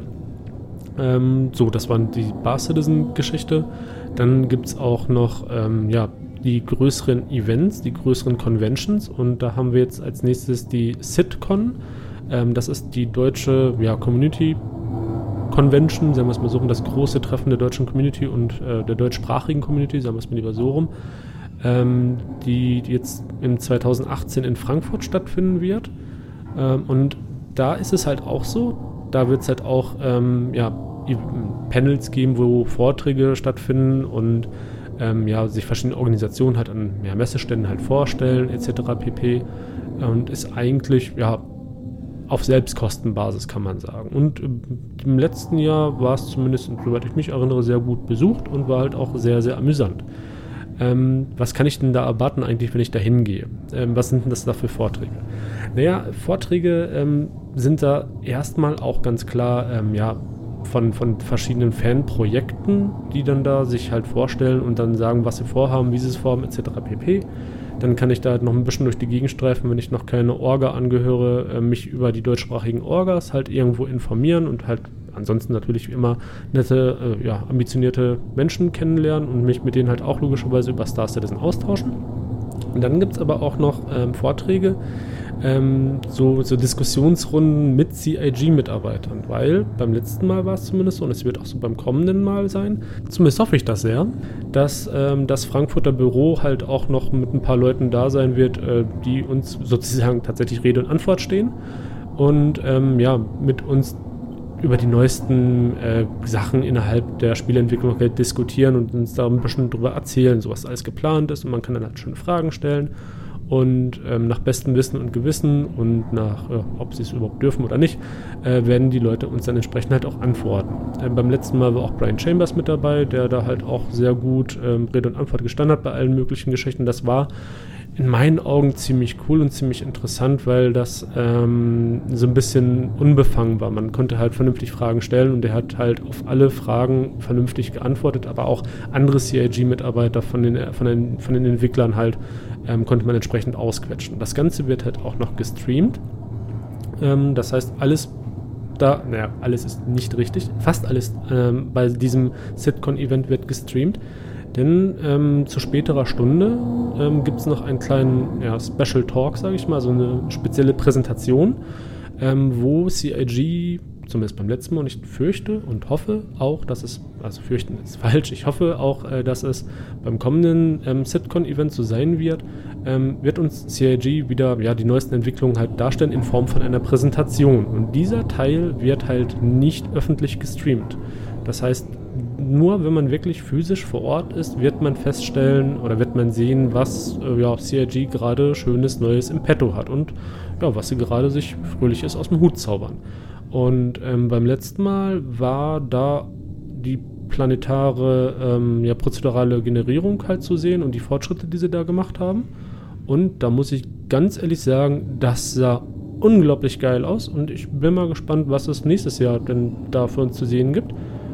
Ähm, so, das war die Bar Citizen-Geschichte. Dann gibt es auch noch ähm, ja, die größeren Events, die größeren Conventions. Und da haben wir jetzt als nächstes die SitCon. Ähm, das ist die deutsche ja, Community Convention, sagen wir es mal so rum, das große Treffen der deutschen Community und äh, der deutschsprachigen Community, sagen wir es mal lieber so rum, ähm, die, die jetzt im 2018 in Frankfurt stattfinden wird. Ähm, und da ist es halt auch so, da wird es halt auch ähm, ja, Panels geben, wo Vorträge stattfinden und ähm, ja, sich verschiedene Organisationen halt an ja, Messeständen halt vorstellen, etc. pp. Und ist eigentlich ja auf Selbstkostenbasis, kann man sagen. Und äh, im letzten Jahr war es zumindest, soweit ich mich erinnere, sehr gut besucht und war halt auch sehr, sehr amüsant. Ähm, was kann ich denn da erwarten eigentlich, wenn ich da hingehe? Ähm, was sind denn das da für Vorträge? Naja, Vorträge ähm, sind da erstmal auch ganz klar, ähm, ja, von, von verschiedenen Fanprojekten, die dann da sich halt vorstellen und dann sagen, was sie vorhaben, wie sie es vorhaben, etc. pp. Dann kann ich da halt noch ein bisschen durch die Gegend streifen, wenn ich noch keine Orga angehöre, äh, mich über die deutschsprachigen Orgas halt irgendwo informieren und halt ansonsten natürlich immer nette, äh, ja, ambitionierte Menschen kennenlernen und mich mit denen halt auch logischerweise über Star Citizen austauschen. Und dann gibt es aber auch noch ähm, Vorträge, ähm, so, so, Diskussionsrunden mit CIG-Mitarbeitern, weil beim letzten Mal war es zumindest so und es wird auch so beim kommenden Mal sein, zumindest hoffe ich das sehr, dass ähm, das Frankfurter Büro halt auch noch mit ein paar Leuten da sein wird, äh, die uns sozusagen tatsächlich Rede und Antwort stehen und ähm, ja, mit uns über die neuesten äh, Sachen innerhalb der Spieleentwicklung halt diskutieren und uns da ein bisschen drüber erzählen, so was alles geplant ist und man kann dann halt schöne Fragen stellen und ähm, nach bestem Wissen und Gewissen und nach, äh, ob sie es überhaupt dürfen oder nicht, äh, werden die Leute uns dann entsprechend halt auch antworten. Ähm, beim letzten Mal war auch Brian Chambers mit dabei, der da halt auch sehr gut ähm, Rede und Antwort gestanden hat bei allen möglichen Geschichten. Das war in meinen Augen ziemlich cool und ziemlich interessant, weil das ähm, so ein bisschen unbefangen war. Man konnte halt vernünftig Fragen stellen und er hat halt auf alle Fragen vernünftig geantwortet, aber auch andere CIG-Mitarbeiter von den, von, den, von den Entwicklern halt ähm, konnte man entsprechend ausquetschen. Das Ganze wird halt auch noch gestreamt. Ähm, das heißt, alles da, naja, alles ist nicht richtig, fast alles ähm, bei diesem Sitcon-Event wird gestreamt. Denn ähm, zu späterer Stunde ähm, gibt es noch einen kleinen ja, Special Talk, sage ich mal, so eine spezielle Präsentation, ähm, wo CIG, zumindest beim letzten Mal, und ich fürchte und hoffe auch, dass es, also fürchten ist falsch, ich hoffe auch, äh, dass es beim kommenden ähm, Sitcon-Event so sein wird, ähm, wird uns CIG wieder ja, die neuesten Entwicklungen halt darstellen in Form von einer Präsentation. Und dieser Teil wird halt nicht öffentlich gestreamt. Das heißt, nur wenn man wirklich physisch vor Ort ist, wird man feststellen oder wird man sehen, was äh, ja, CIG gerade Schönes Neues im Petto hat und ja, was sie gerade sich Fröhliches aus dem Hut zaubern. Und ähm, beim letzten Mal war da die planetare, ähm, ja, prozedurale Generierung halt zu sehen und die Fortschritte, die sie da gemacht haben. Und da muss ich ganz ehrlich sagen, das sah unglaublich geil aus und ich bin mal gespannt, was es nächstes Jahr denn da für uns zu sehen gibt.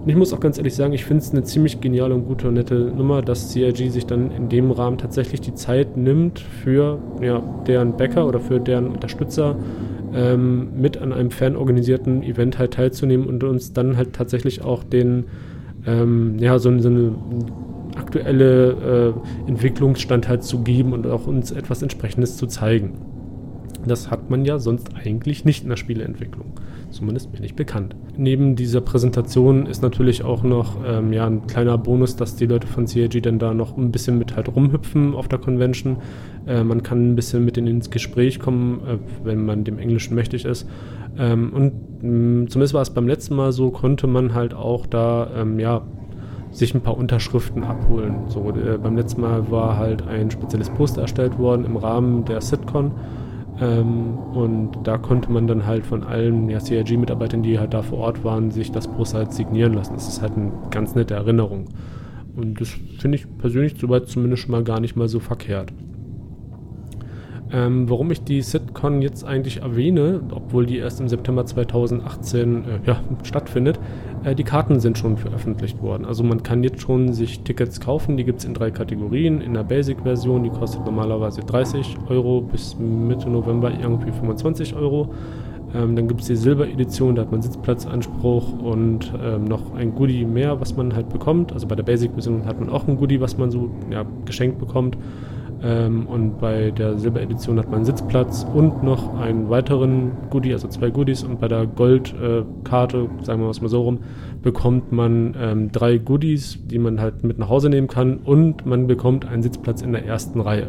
Und ich muss auch ganz ehrlich sagen, ich finde es eine ziemlich geniale und gute und nette Nummer, dass CIG sich dann in dem Rahmen tatsächlich die Zeit nimmt für ja, deren Bäcker oder für deren Unterstützer ähm, mit an einem fanorganisierten Event halt teilzunehmen und uns dann halt tatsächlich auch den, ähm, ja, so, so eine aktuelle äh, Entwicklungsstand halt zu geben und auch uns etwas entsprechendes zu zeigen. Das hat man ja sonst eigentlich nicht in der Spieleentwicklung. Zumindest bin ich bekannt. Neben dieser Präsentation ist natürlich auch noch ähm, ja, ein kleiner Bonus, dass die Leute von CAG dann da noch ein bisschen mit halt rumhüpfen auf der Convention. Äh, man kann ein bisschen mit denen ins Gespräch kommen, äh, wenn man dem Englischen mächtig ist. Ähm, und mh, mm, zumindest war es beim letzten Mal so, konnte man halt auch da ähm, ja, sich ein paar Unterschriften abholen. So, äh, beim letzten Mal war halt ein spezielles Poster erstellt worden im Rahmen der Sitcon ähm, und da konnte man dann halt von allen ja, CIG-Mitarbeitern, die halt da vor Ort waren, sich das Poster halt signieren lassen. Das ist halt eine ganz nette Erinnerung. Und das finde ich persönlich soweit zumindest schon mal gar nicht mal so verkehrt. Ähm, warum ich die SitCon jetzt eigentlich erwähne, obwohl die erst im September 2018 äh, ja, stattfindet, äh, die Karten sind schon veröffentlicht worden. Also man kann jetzt schon sich Tickets kaufen, die gibt es in drei Kategorien. In der Basic-Version, die kostet normalerweise 30 Euro bis Mitte November irgendwie 25 Euro. Ähm, dann gibt es die Silber-Edition, da hat man Sitzplatzanspruch und ähm, noch ein Goodie mehr, was man halt bekommt. Also bei der Basic-Version hat man auch ein Goodie, was man so ja, geschenkt bekommt. Ähm, und bei der Silberedition hat man einen Sitzplatz und noch einen weiteren Goodie, also zwei Goodies. Und bei der Goldkarte, äh, sagen wir es mal so rum, bekommt man ähm, drei Goodies, die man halt mit nach Hause nehmen kann. Und man bekommt einen Sitzplatz in der ersten Reihe.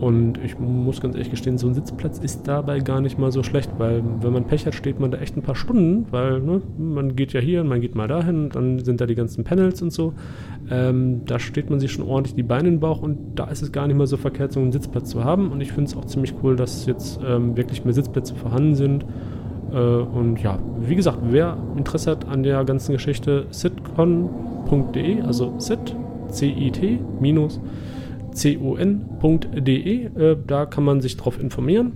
Und ich muss ganz ehrlich gestehen, so ein Sitzplatz ist dabei gar nicht mal so schlecht, weil wenn man Pech hat, steht man da echt ein paar Stunden, weil ne, man geht ja hier und man geht mal dahin, dann sind da die ganzen Panels und so. Ähm, da steht man sich schon ordentlich die Beine in den Bauch und da ist es gar nicht mal so verkehrt, so einen Sitzplatz zu haben. Und ich finde es auch ziemlich cool, dass jetzt ähm, wirklich mehr Sitzplätze vorhanden sind. Äh, und ja, wie gesagt, wer Interesse hat an der ganzen Geschichte, sitcon.de, also sit, C-I-T, con.de. Äh, da kann man sich drauf informieren.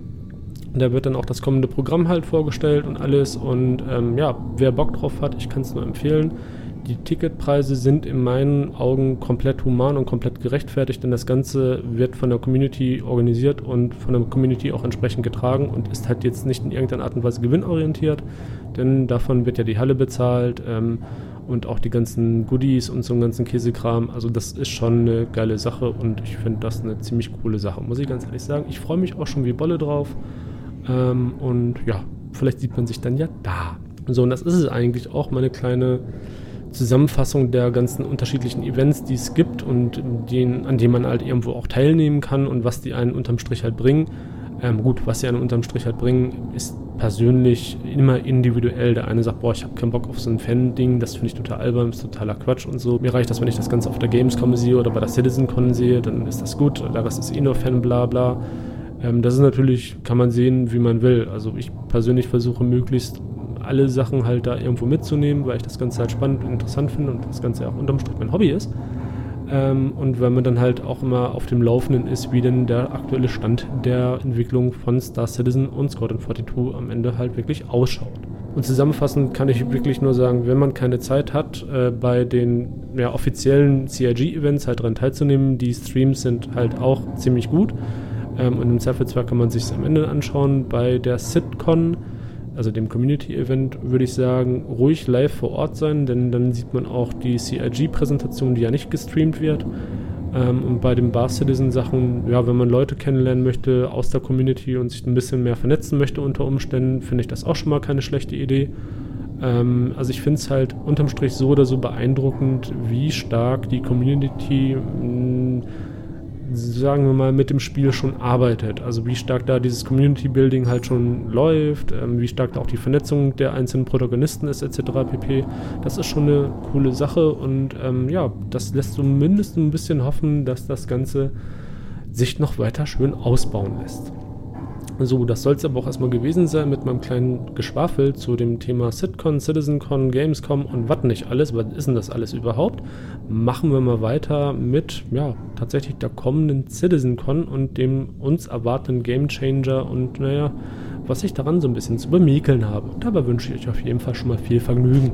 Da wird dann auch das kommende Programm halt vorgestellt und alles. Und ähm, ja, wer Bock drauf hat, ich kann es nur empfehlen. Die Ticketpreise sind in meinen Augen komplett human und komplett gerechtfertigt, denn das Ganze wird von der Community organisiert und von der Community auch entsprechend getragen und ist halt jetzt nicht in irgendeiner Art und Weise gewinnorientiert, denn davon wird ja die Halle bezahlt ähm, und auch die ganzen Goodies und so einen ganzen Käsekram. Also das ist schon eine geile Sache und ich finde das eine ziemlich coole Sache, muss ich ganz ehrlich sagen. Ich freue mich auch schon wie Bolle drauf ähm, und ja, vielleicht sieht man sich dann ja da. So, und das ist es eigentlich auch, meine kleine Zusammenfassung der ganzen unterschiedlichen Events, die es gibt und den, an denen man halt irgendwo auch teilnehmen kann und was die einen unterm Strich halt bringen. Ähm, gut, was sie einen unterm Strich halt bringen, ist persönlich immer individuell. Der eine sagt, boah, ich habe keinen Bock auf so ein Fan-Ding, das finde ich total albern, ist totaler Quatsch und so. Mir reicht das, wenn ich das Ganze auf der Gamescom sehe oder bei der CitizenCon sehe, dann ist das gut. Rest ist eh nur Fan, bla bla. Ähm, das ist natürlich, kann man sehen, wie man will. Also ich persönlich versuche möglichst alle Sachen halt da irgendwo mitzunehmen, weil ich das Ganze halt spannend und interessant finde und das Ganze auch unterm Strich mein Hobby ist. Ähm, und weil man dann halt auch immer auf dem Laufenden ist, wie denn der aktuelle Stand der Entwicklung von Star Citizen und Squadron 42 am Ende halt wirklich ausschaut. Und zusammenfassend kann ich wirklich nur sagen, wenn man keine Zeit hat, äh, bei den ja, offiziellen CIG-Events halt dran teilzunehmen, die Streams sind halt auch ziemlich gut. Ähm, und im Zweifelsfall kann man sich am Ende anschauen. Bei der SitCon also dem Community-Event, würde ich sagen, ruhig live vor Ort sein, denn dann sieht man auch die CIG-Präsentation, die ja nicht gestreamt wird. Ähm, und bei den Bar Citizen-Sachen, ja, wenn man Leute kennenlernen möchte aus der Community und sich ein bisschen mehr vernetzen möchte unter Umständen, finde ich das auch schon mal keine schlechte Idee. Ähm, also ich finde es halt unterm Strich so oder so beeindruckend, wie stark die Community mh, sagen wir mal, mit dem Spiel schon arbeitet. Also wie stark da dieses Community Building halt schon läuft, ähm, wie stark da auch die Vernetzung der einzelnen Protagonisten ist, etc. pp. Das ist schon eine coole Sache und ähm, ja, das lässt zumindest ein bisschen hoffen, dass das Ganze sich noch weiter schön ausbauen lässt. So, das soll es aber auch erstmal gewesen sein mit meinem kleinen Geschwafel zu dem Thema Sitcon, CitizenCon, Gamescom und was nicht alles. Was ist denn das alles überhaupt? Machen wir mal weiter mit, ja, tatsächlich der kommenden CitizenCon und dem uns erwartenden Gamechanger und, naja, was ich daran so ein bisschen zu bemäkeln habe. dabei wünsche ich euch auf jeden Fall schon mal viel Vergnügen.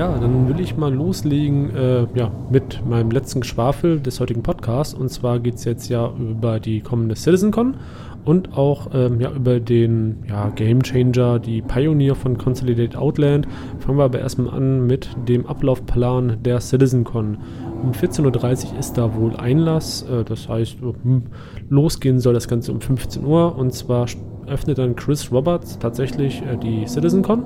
Ja, dann will ich mal loslegen äh, ja, mit meinem letzten Geschwafel des heutigen Podcasts. Und zwar geht es jetzt ja über die kommende CitizenCon und auch ähm, ja, über den ja, Game Changer, die Pioneer von Consolidated Outland. Fangen wir aber erstmal an mit dem Ablaufplan der CitizenCon. Um 14.30 Uhr ist da wohl Einlass, äh, das heißt, hm, losgehen soll das Ganze um 15 Uhr und zwar öffnet dann Chris Roberts tatsächlich äh, die CitizenCon.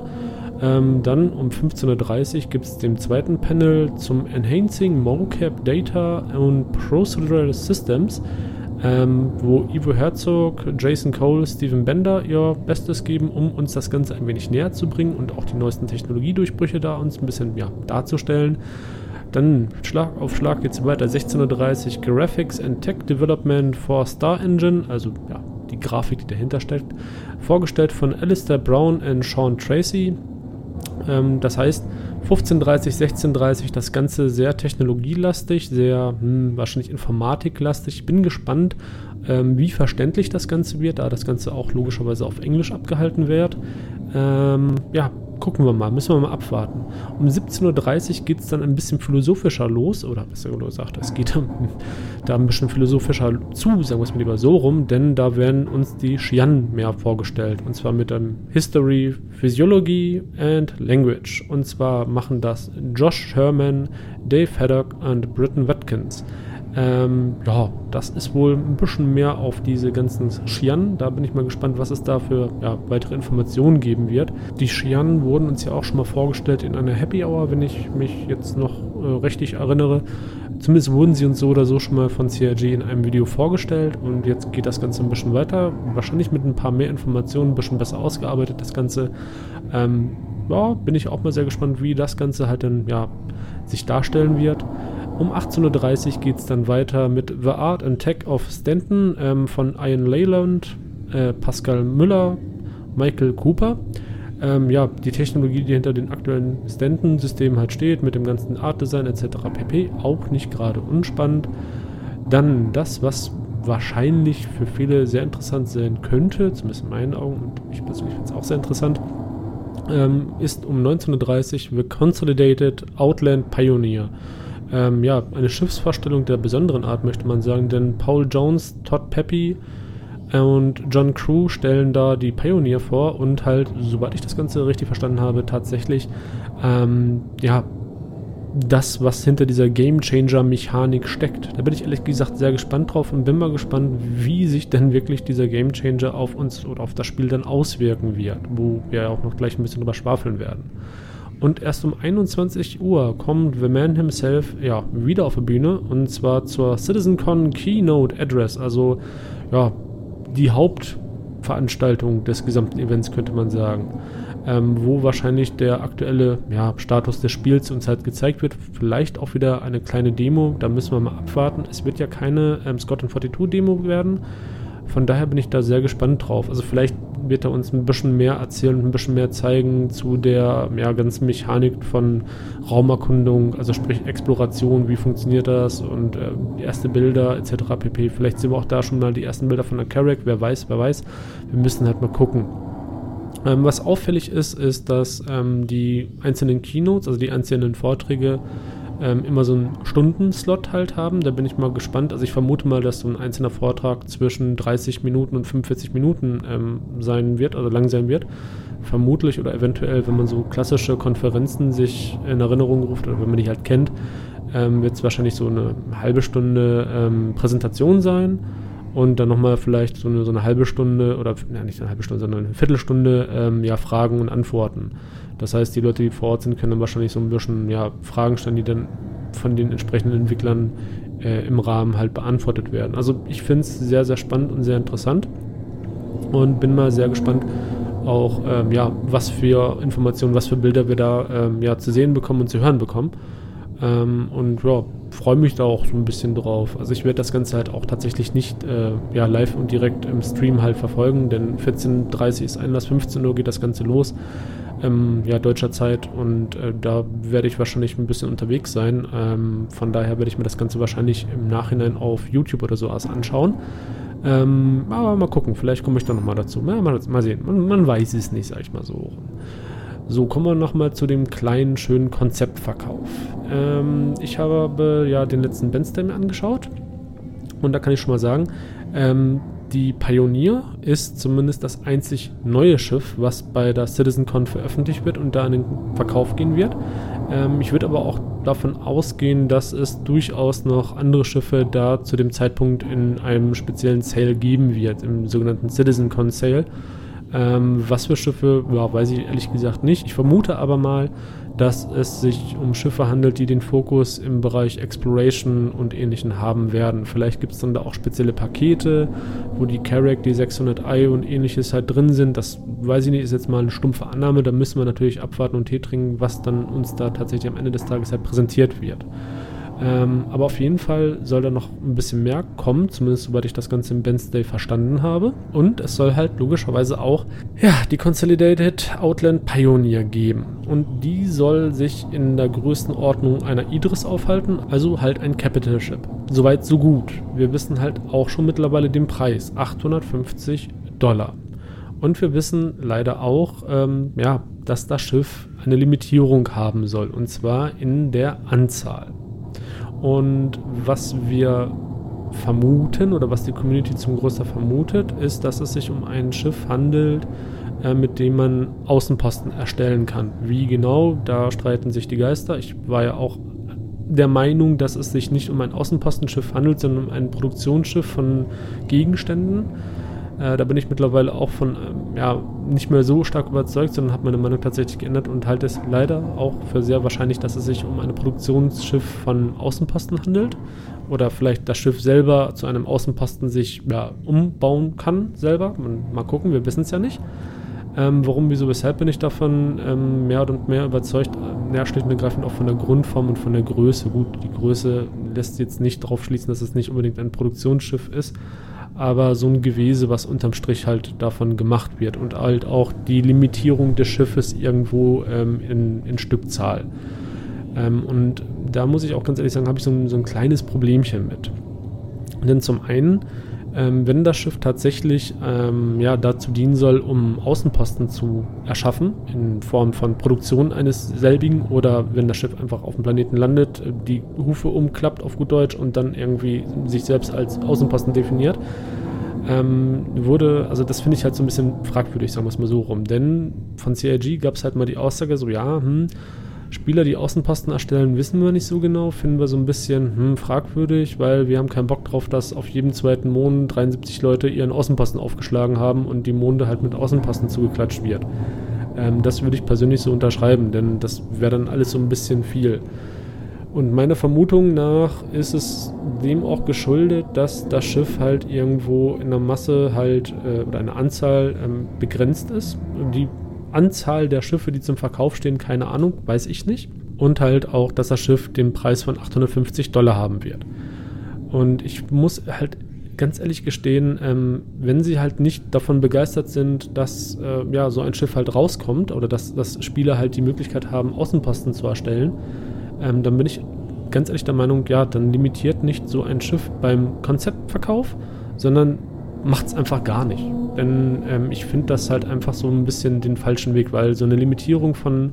Ähm, dann um 15.30 Uhr gibt es den zweiten Panel zum Enhancing MoCap Data und Procedural Systems, ähm, wo Ivo Herzog, Jason Cole, Steven Bender ihr Bestes geben, um uns das Ganze ein wenig näher zu bringen und auch die neuesten Technologiedurchbrüche da uns ein bisschen ja, darzustellen. Dann Schlag auf Schlag geht es weiter. 16.30 Uhr Graphics and Tech Development for Star Engine, also ja, die Grafik, die dahinter steckt. Vorgestellt von Alistair Brown und Sean Tracy. Ähm, das heißt, 1530, 1630, das Ganze sehr technologielastig, sehr hm, wahrscheinlich informatiklastig. Ich bin gespannt, ähm, wie verständlich das Ganze wird, da das Ganze auch logischerweise auf Englisch abgehalten wird. Ähm, ja, gucken wir mal, müssen wir mal abwarten. Um 17.30 Uhr geht es dann ein bisschen philosophischer los, oder besser gesagt, es geht da ein bisschen philosophischer zu, sagen wir es mal lieber so rum, denn da werden uns die Xian mehr vorgestellt, und zwar mit dem History, Physiology and Language. Und zwar machen das Josh Sherman, Dave Haddock und Britton Watkins. Ähm, ja, das ist wohl ein bisschen mehr auf diese ganzen Xian. Da bin ich mal gespannt, was es da für ja, weitere Informationen geben wird. Die Xian wurden uns ja auch schon mal vorgestellt in einer Happy Hour, wenn ich mich jetzt noch äh, richtig erinnere. Zumindest wurden sie uns so oder so schon mal von CRG in einem Video vorgestellt und jetzt geht das Ganze ein bisschen weiter. Wahrscheinlich mit ein paar mehr Informationen, ein bisschen besser ausgearbeitet, das Ganze. Ähm, ja, bin ich auch mal sehr gespannt, wie das Ganze halt dann ja, sich darstellen wird. Um 18.30 Uhr geht es dann weiter mit The Art and Tech of Stanton ähm, von Ian Leyland, äh, Pascal Müller, Michael Cooper. Ähm, ja, die Technologie, die hinter den aktuellen Stanton-Systemen halt steht, mit dem ganzen Art-Design etc. pp. auch nicht gerade unspannend. Dann das, was wahrscheinlich für viele sehr interessant sein könnte, zumindest in meinen Augen, und ich persönlich finde es auch sehr interessant, ähm, ist um 1930 The Consolidated Outland Pioneer. Ähm, ja, eine Schiffsvorstellung der besonderen Art, möchte man sagen, denn Paul Jones, Todd Peppy und John Crew stellen da die Pioneer vor und halt, soweit ich das Ganze richtig verstanden habe, tatsächlich, ähm, ja, das, was hinter dieser Game Changer Mechanik steckt. Da bin ich ehrlich gesagt sehr gespannt drauf und bin mal gespannt, wie sich denn wirklich dieser Game Changer auf uns oder auf das Spiel dann auswirken wird, wo wir auch noch gleich ein bisschen drüber schwafeln werden. Und erst um 21 Uhr kommt The Man himself ja, wieder auf die Bühne und zwar zur CitizenCon Keynote Address, also ja, die Hauptveranstaltung des gesamten Events, könnte man sagen ähm, wo wahrscheinlich der aktuelle ja, Status des Spiels uns halt gezeigt wird. Vielleicht auch wieder eine kleine Demo, da müssen wir mal abwarten. Es wird ja keine ähm, Scott 42 Demo werden. Von daher bin ich da sehr gespannt drauf. Also vielleicht wird er uns ein bisschen mehr erzählen ein bisschen mehr zeigen zu der ja, ganzen Mechanik von Raumerkundung, also sprich Exploration, wie funktioniert das und äh, erste Bilder etc. pp. Vielleicht sehen wir auch da schon mal die ersten Bilder von der Carrack, wer weiß, wer weiß. Wir müssen halt mal gucken. Ähm, was auffällig ist, ist, dass ähm, die einzelnen Keynotes, also die einzelnen Vorträge, ähm, immer so einen Stundenslot halt haben. Da bin ich mal gespannt. Also ich vermute mal, dass so ein einzelner Vortrag zwischen 30 Minuten und 45 Minuten ähm, sein wird, also lang sein wird. Vermutlich oder eventuell, wenn man so klassische Konferenzen sich in Erinnerung ruft oder wenn man die halt kennt, ähm, wird es wahrscheinlich so eine halbe Stunde ähm, Präsentation sein und dann nochmal vielleicht so eine, so eine halbe Stunde oder ja, nicht eine halbe Stunde, sondern eine Viertelstunde ähm, ja, Fragen und Antworten. Das heißt, die Leute, die vor Ort sind, können dann wahrscheinlich so ein bisschen ja, Fragen stellen, die dann von den entsprechenden Entwicklern äh, im Rahmen halt beantwortet werden. Also ich finde es sehr, sehr spannend und sehr interessant und bin mal sehr gespannt, auch ähm, ja, was für Informationen, was für Bilder wir da ähm, ja, zu sehen bekommen und zu hören bekommen. Ähm, und ja, freue mich da auch so ein bisschen drauf. Also ich werde das Ganze halt auch tatsächlich nicht äh, ja, live und direkt im Stream halt verfolgen, denn 14.30 Uhr ist Einlass, 15 Uhr geht das Ganze los. Ähm, ja, deutscher Zeit und äh, da werde ich wahrscheinlich ein bisschen unterwegs sein. Ähm, von daher werde ich mir das Ganze wahrscheinlich im Nachhinein auf YouTube oder so anschauen. Ähm, aber mal gucken, vielleicht komme ich da nochmal dazu. Ja, mal, mal, sehen, man, man, weiß es nicht, sag ich mal so. So, kommen wir nochmal zu dem kleinen, schönen Konzeptverkauf. Ähm, ich habe ja den letzten Benstein mir angeschaut und da kann ich schon mal sagen, ähm, die Pioneer ist zumindest das einzig neue Schiff, was bei der CitizenCon veröffentlicht wird und da in den Verkauf gehen wird. Ähm, ich würde aber auch davon ausgehen, dass es durchaus noch andere Schiffe da zu dem Zeitpunkt in einem speziellen Sale geben wird, im sogenannten CitizenCon Sale. Ähm, was für Schiffe, ja, weiß ich ehrlich gesagt nicht. Ich vermute aber mal, dass es sich um Schiffe handelt, die den Fokus im Bereich Exploration und ähnlichen haben werden. Vielleicht gibt es dann da auch spezielle Pakete, wo die Carrack, die 600i und ähnliches halt drin sind. Das weiß ich nicht, ist jetzt mal eine stumpfe Annahme. Da müssen wir natürlich abwarten und Tee trinken, was dann uns da tatsächlich am Ende des Tages halt präsentiert wird. Ähm, aber auf jeden Fall soll da noch ein bisschen mehr kommen, zumindest soweit ich das Ganze im Ben's Day verstanden habe. Und es soll halt logischerweise auch ja, die Consolidated Outland Pioneer geben. Und die soll sich in der Größenordnung einer Idris aufhalten, also halt ein Capital Ship. Soweit so gut. Wir wissen halt auch schon mittlerweile den Preis, 850 Dollar. Und wir wissen leider auch, ähm, ja, dass das Schiff eine Limitierung haben soll, und zwar in der Anzahl. Und was wir vermuten oder was die Community zum Großteil vermutet, ist, dass es sich um ein Schiff handelt, äh, mit dem man Außenposten erstellen kann. Wie genau, da streiten sich die Geister. Ich war ja auch der Meinung, dass es sich nicht um ein Außenpostenschiff handelt, sondern um ein Produktionsschiff von Gegenständen. Äh, da bin ich mittlerweile auch von ähm, ja, nicht mehr so stark überzeugt, sondern habe meine Meinung tatsächlich geändert und halte es leider auch für sehr wahrscheinlich, dass es sich um ein Produktionsschiff von Außenposten handelt. Oder vielleicht das Schiff selber zu einem Außenposten sich ja, umbauen kann selber. Mal gucken, wir wissen es ja nicht. Ähm, warum, wieso, weshalb bin ich davon ähm, mehr und mehr überzeugt? Ja, schlicht und ergreifend auch von der Grundform und von der Größe. Gut, die Größe lässt jetzt nicht darauf schließen, dass es nicht unbedingt ein Produktionsschiff ist. Aber so ein Gewese, was unterm Strich halt davon gemacht wird und halt auch die Limitierung des Schiffes irgendwo ähm, in, in Stückzahl. Ähm, und da muss ich auch ganz ehrlich sagen, habe ich so ein, so ein kleines Problemchen mit. Denn zum einen ähm, wenn das Schiff tatsächlich ähm, ja, dazu dienen soll, um Außenposten zu erschaffen, in Form von Produktion eines selbigen, oder wenn das Schiff einfach auf dem Planeten landet, die Hufe umklappt auf gut Deutsch und dann irgendwie sich selbst als Außenposten definiert, ähm, wurde, also das finde ich halt so ein bisschen fragwürdig, sagen wir es mal so rum. Denn von CIG gab es halt mal die Aussage, so ja, hm, Spieler, die Außenposten erstellen, wissen wir nicht so genau. Finden wir so ein bisschen hm, fragwürdig, weil wir haben keinen Bock drauf, dass auf jedem zweiten Mond 73 Leute ihren Außenposten aufgeschlagen haben und die Monde halt mit Außenposten zugeklatscht wird. Ähm, das würde ich persönlich so unterschreiben, denn das wäre dann alles so ein bisschen viel. Und meiner Vermutung nach ist es dem auch geschuldet, dass das Schiff halt irgendwo in der Masse halt äh, oder eine Anzahl ähm, begrenzt ist. Die Anzahl der Schiffe, die zum Verkauf stehen, keine Ahnung, weiß ich nicht. Und halt auch, dass das Schiff den Preis von 850 Dollar haben wird. Und ich muss halt ganz ehrlich gestehen, ähm, wenn sie halt nicht davon begeistert sind, dass äh, ja so ein Schiff halt rauskommt oder dass, dass Spieler halt die Möglichkeit haben, Außenposten zu erstellen, ähm, dann bin ich ganz ehrlich der Meinung, ja, dann limitiert nicht so ein Schiff beim Konzeptverkauf, sondern macht es einfach gar nicht. Denn ähm, ich finde das halt einfach so ein bisschen den falschen Weg, weil so eine Limitierung von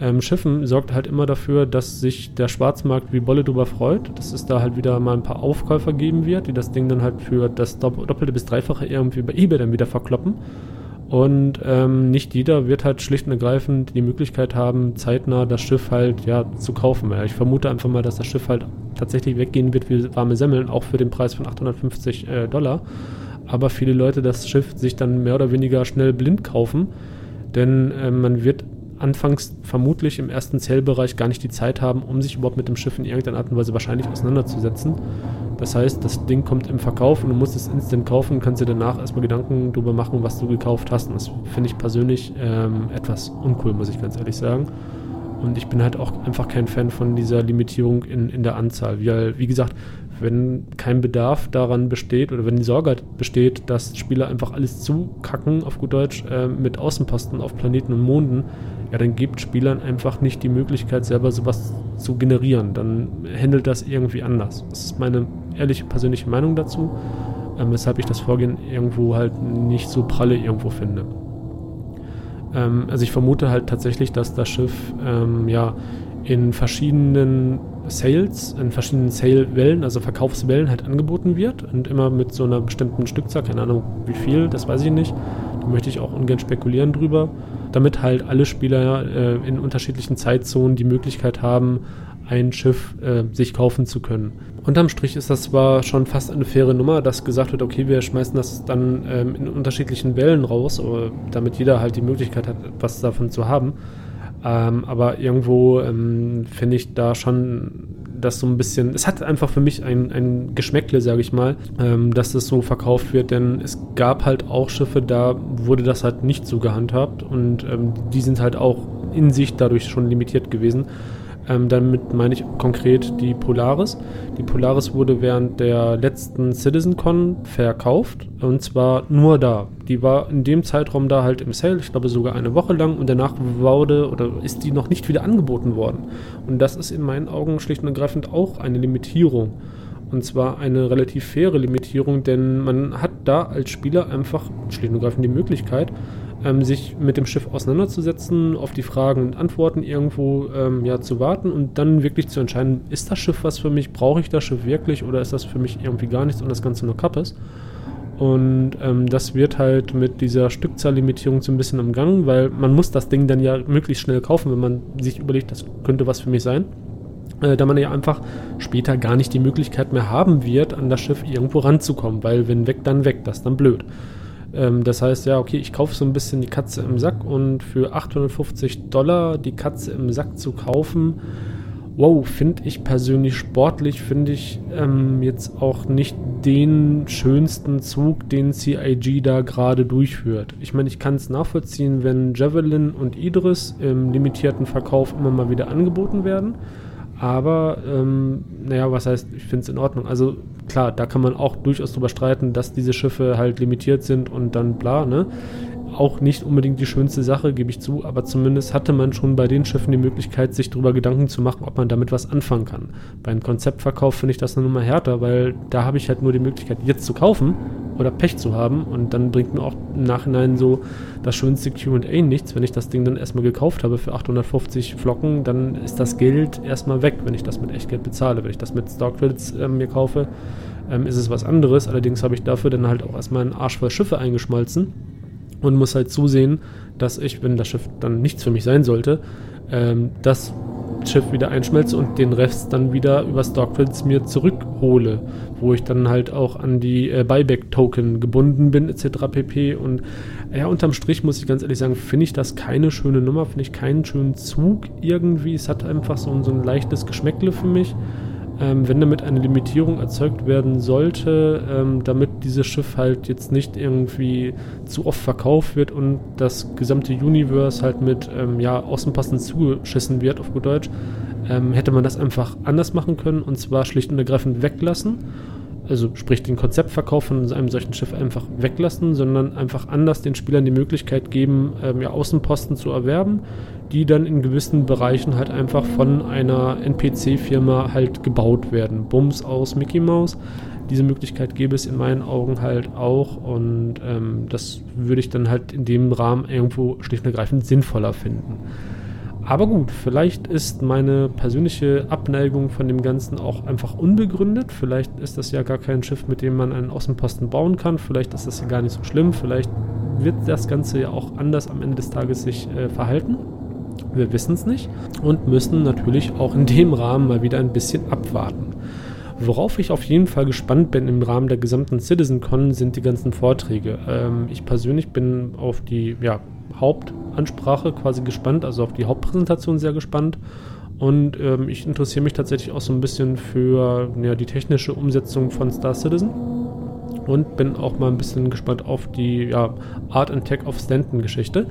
ähm, Schiffen sorgt halt immer dafür, dass sich der Schwarzmarkt wie Bolle drüber freut, dass es da halt wieder mal ein paar Aufkäufer geben wird, die das Ding dann halt für das Doppelte bis Dreifache irgendwie bei eBay dann wieder verkloppen. Und ähm, nicht jeder wird halt schlicht und ergreifend die Möglichkeit haben, zeitnah das Schiff halt ja zu kaufen. Ich vermute einfach mal, dass das Schiff halt tatsächlich weggehen wird wie warme Semmeln, auch für den Preis von 850 äh, Dollar aber viele Leute das Schiff sich dann mehr oder weniger schnell blind kaufen, denn äh, man wird anfangs vermutlich im ersten Zählbereich gar nicht die Zeit haben, um sich überhaupt mit dem Schiff in irgendeiner Art und Weise wahrscheinlich auseinanderzusetzen. Das heißt, das Ding kommt im Verkauf und du musst es instant kaufen und kannst dir danach erstmal Gedanken darüber machen, was du gekauft hast. Und das finde ich persönlich ähm, etwas uncool, muss ich ganz ehrlich sagen. Und ich bin halt auch einfach kein Fan von dieser Limitierung in, in der Anzahl. Wie, wie gesagt, wenn kein Bedarf daran besteht oder wenn die Sorge besteht, dass Spieler einfach alles zukacken, auf gut Deutsch, äh, mit Außenposten auf Planeten und Monden, ja, dann gibt Spielern einfach nicht die Möglichkeit, selber sowas zu generieren. Dann handelt das irgendwie anders. Das ist meine ehrliche persönliche Meinung dazu, äh, weshalb ich das Vorgehen irgendwo halt nicht so pralle irgendwo finde. Ähm, also ich vermute halt tatsächlich, dass das Schiff ähm, ja in verschiedenen Sales, in verschiedenen Sale-Wellen, also Verkaufswellen halt angeboten wird und immer mit so einer bestimmten Stückzahl, keine Ahnung wie viel, das weiß ich nicht. Da möchte ich auch ungern spekulieren drüber, damit halt alle Spieler äh, in unterschiedlichen Zeitzonen die Möglichkeit haben, ein Schiff äh, sich kaufen zu können. Unterm Strich ist das zwar schon fast eine faire Nummer, dass gesagt wird, okay, wir schmeißen das dann ähm, in unterschiedlichen Wellen raus, damit jeder halt die Möglichkeit hat, was davon zu haben. Ähm, aber irgendwo ähm, finde ich da schon das so ein bisschen, es hat einfach für mich ein, ein Geschmäckle, sage ich mal, ähm, dass das so verkauft wird, denn es gab halt auch Schiffe, da wurde das halt nicht so gehandhabt und ähm, die sind halt auch in sich dadurch schon limitiert gewesen. Ähm, damit meine ich konkret die Polaris. Die Polaris wurde während der letzten CitizenCon verkauft und zwar nur da. Die war in dem Zeitraum da halt im Sale, ich glaube sogar eine Woche lang und danach wurde oder ist die noch nicht wieder angeboten worden. Und das ist in meinen Augen schlicht und ergreifend auch eine Limitierung. Und zwar eine relativ faire Limitierung, denn man hat da als Spieler einfach schlicht und ergreifend die Möglichkeit, ähm, sich mit dem Schiff auseinanderzusetzen, auf die Fragen und Antworten irgendwo ähm, ja, zu warten und dann wirklich zu entscheiden, ist das Schiff was für mich, brauche ich das Schiff wirklich oder ist das für mich irgendwie gar nichts und das Ganze nur Kappes. Und ähm, das wird halt mit dieser Stückzahllimitierung so ein bisschen umgangen, weil man muss das Ding dann ja möglichst schnell kaufen, wenn man sich überlegt, das könnte was für mich sein. Äh, da man ja einfach später gar nicht die Möglichkeit mehr haben wird, an das Schiff irgendwo ranzukommen, weil wenn weg, dann weg, das ist dann blöd. Ähm, das heißt, ja, okay, ich kaufe so ein bisschen die Katze im Sack und für 850 Dollar die Katze im Sack zu kaufen, wow, finde ich persönlich sportlich, finde ich ähm, jetzt auch nicht den schönsten Zug, den CIG da gerade durchführt. Ich meine, ich kann es nachvollziehen, wenn Javelin und Idris im limitierten Verkauf immer mal wieder angeboten werden. Aber, ähm, naja, was heißt, ich finde es in Ordnung. Also klar, da kann man auch durchaus drüber streiten, dass diese Schiffe halt limitiert sind und dann bla, ne? Auch nicht unbedingt die schönste Sache, gebe ich zu, aber zumindest hatte man schon bei den Schiffen die Möglichkeit, sich darüber Gedanken zu machen, ob man damit was anfangen kann. Bei einem Konzeptverkauf finde ich das eine Nummer härter, weil da habe ich halt nur die Möglichkeit, jetzt zu kaufen oder Pech zu haben und dann bringt mir auch im Nachhinein so das schönste QA nichts. Wenn ich das Ding dann erstmal gekauft habe für 850 Flocken, dann ist das Geld erstmal weg, wenn ich das mit Echtgeld bezahle. Wenn ich das mit Stockfields äh, mir kaufe, ähm, ist es was anderes. Allerdings habe ich dafür dann halt auch erstmal einen Arsch voll Schiffe eingeschmolzen und muss halt zusehen, dass ich, wenn das Schiff dann nichts für mich sein sollte, ähm, das Schiff wieder einschmelze und den Rest dann wieder über Stockfields mir zurückhole, wo ich dann halt auch an die äh, Buyback-Token gebunden bin etc. pp. Und ja, unterm Strich muss ich ganz ehrlich sagen, finde ich das keine schöne Nummer, finde ich keinen schönen Zug irgendwie. Es hat einfach so, so ein leichtes Geschmäckle für mich ähm, wenn damit eine Limitierung erzeugt werden sollte, ähm, damit dieses Schiff halt jetzt nicht irgendwie zu oft verkauft wird und das gesamte Universe halt mit ähm, ja, Außenpassen zugeschissen wird, auf gut Deutsch, ähm, hätte man das einfach anders machen können und zwar schlicht und ergreifend weglassen also sprich den Konzeptverkauf von einem solchen Schiff einfach weglassen, sondern einfach anders den Spielern die Möglichkeit geben, ähm, ja, Außenposten zu erwerben, die dann in gewissen Bereichen halt einfach von einer NPC-Firma halt gebaut werden. Bums aus Mickey Mouse. Diese Möglichkeit gäbe es in meinen Augen halt auch und ähm, das würde ich dann halt in dem Rahmen irgendwo schlicht und ergreifend sinnvoller finden. Aber gut, vielleicht ist meine persönliche Abneigung von dem Ganzen auch einfach unbegründet. Vielleicht ist das ja gar kein Schiff, mit dem man einen Außenposten bauen kann. Vielleicht ist das ja gar nicht so schlimm. Vielleicht wird das Ganze ja auch anders am Ende des Tages sich äh, verhalten. Wir wissen es nicht und müssen natürlich auch in dem Rahmen mal wieder ein bisschen abwarten. Worauf ich auf jeden Fall gespannt bin im Rahmen der gesamten CitizenCon sind die ganzen Vorträge. Ähm, ich persönlich bin auf die ja, Hauptansprache quasi gespannt, also auf die Hauptpräsentation sehr gespannt. Und ähm, ich interessiere mich tatsächlich auch so ein bisschen für ja, die technische Umsetzung von Star Citizen. Und bin auch mal ein bisschen gespannt auf die ja, Art and Tech of Stanton Geschichte.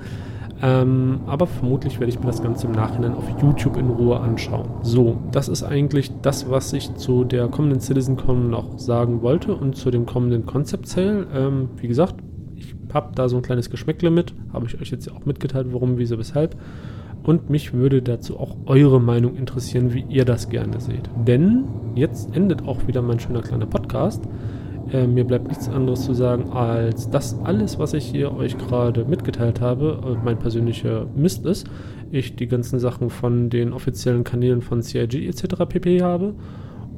Ähm, aber vermutlich werde ich mir das Ganze im Nachhinein auf YouTube in Ruhe anschauen. So, das ist eigentlich das, was ich zu der kommenden CitizenCon noch sagen wollte und zu dem kommenden Concept Sale. Ähm, wie gesagt, habe da so ein kleines Geschmäckle mit. Habe ich euch jetzt auch mitgeteilt, warum, wieso, weshalb. Und mich würde dazu auch eure Meinung interessieren, wie ihr das gerne seht. Denn jetzt endet auch wieder mein schöner kleiner Podcast. Äh, mir bleibt nichts anderes zu sagen, als dass alles, was ich hier euch gerade mitgeteilt habe, äh, mein persönlicher Mist ist. Ich die ganzen Sachen von den offiziellen Kanälen von CIG etc. pp. habe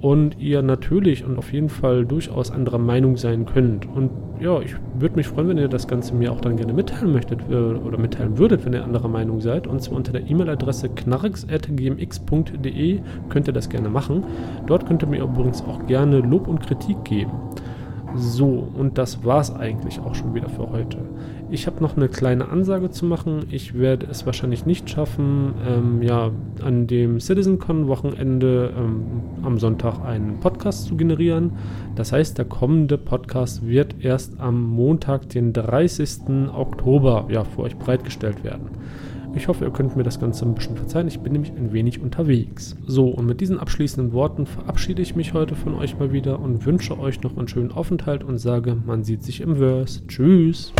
und ihr natürlich und auf jeden Fall durchaus anderer Meinung sein könnt. Und ja, ich würde mich freuen, wenn ihr das Ganze mir auch dann gerne mitteilen möchtet äh, oder mitteilen würdet, wenn ihr anderer Meinung seid. Und zwar unter der E-Mail-Adresse knarks.gmx.de könnt ihr das gerne machen. Dort könnt ihr mir übrigens auch gerne Lob und Kritik geben. So, und das war's eigentlich auch schon wieder für heute. Ich habe noch eine kleine Ansage zu machen. Ich werde es wahrscheinlich nicht schaffen, ähm, ja, an dem CitizenCon-Wochenende ähm, am Sonntag einen Podcast zu generieren. Das heißt, der kommende Podcast wird erst am Montag, den 30. Oktober, ja, für euch bereitgestellt werden. Ich hoffe, ihr könnt mir das Ganze ein bisschen verzeihen. Ich bin nämlich ein wenig unterwegs. So, und mit diesen abschließenden Worten verabschiede ich mich heute von euch mal wieder und wünsche euch noch einen schönen Aufenthalt und sage, man sieht sich im Verse. Tschüss.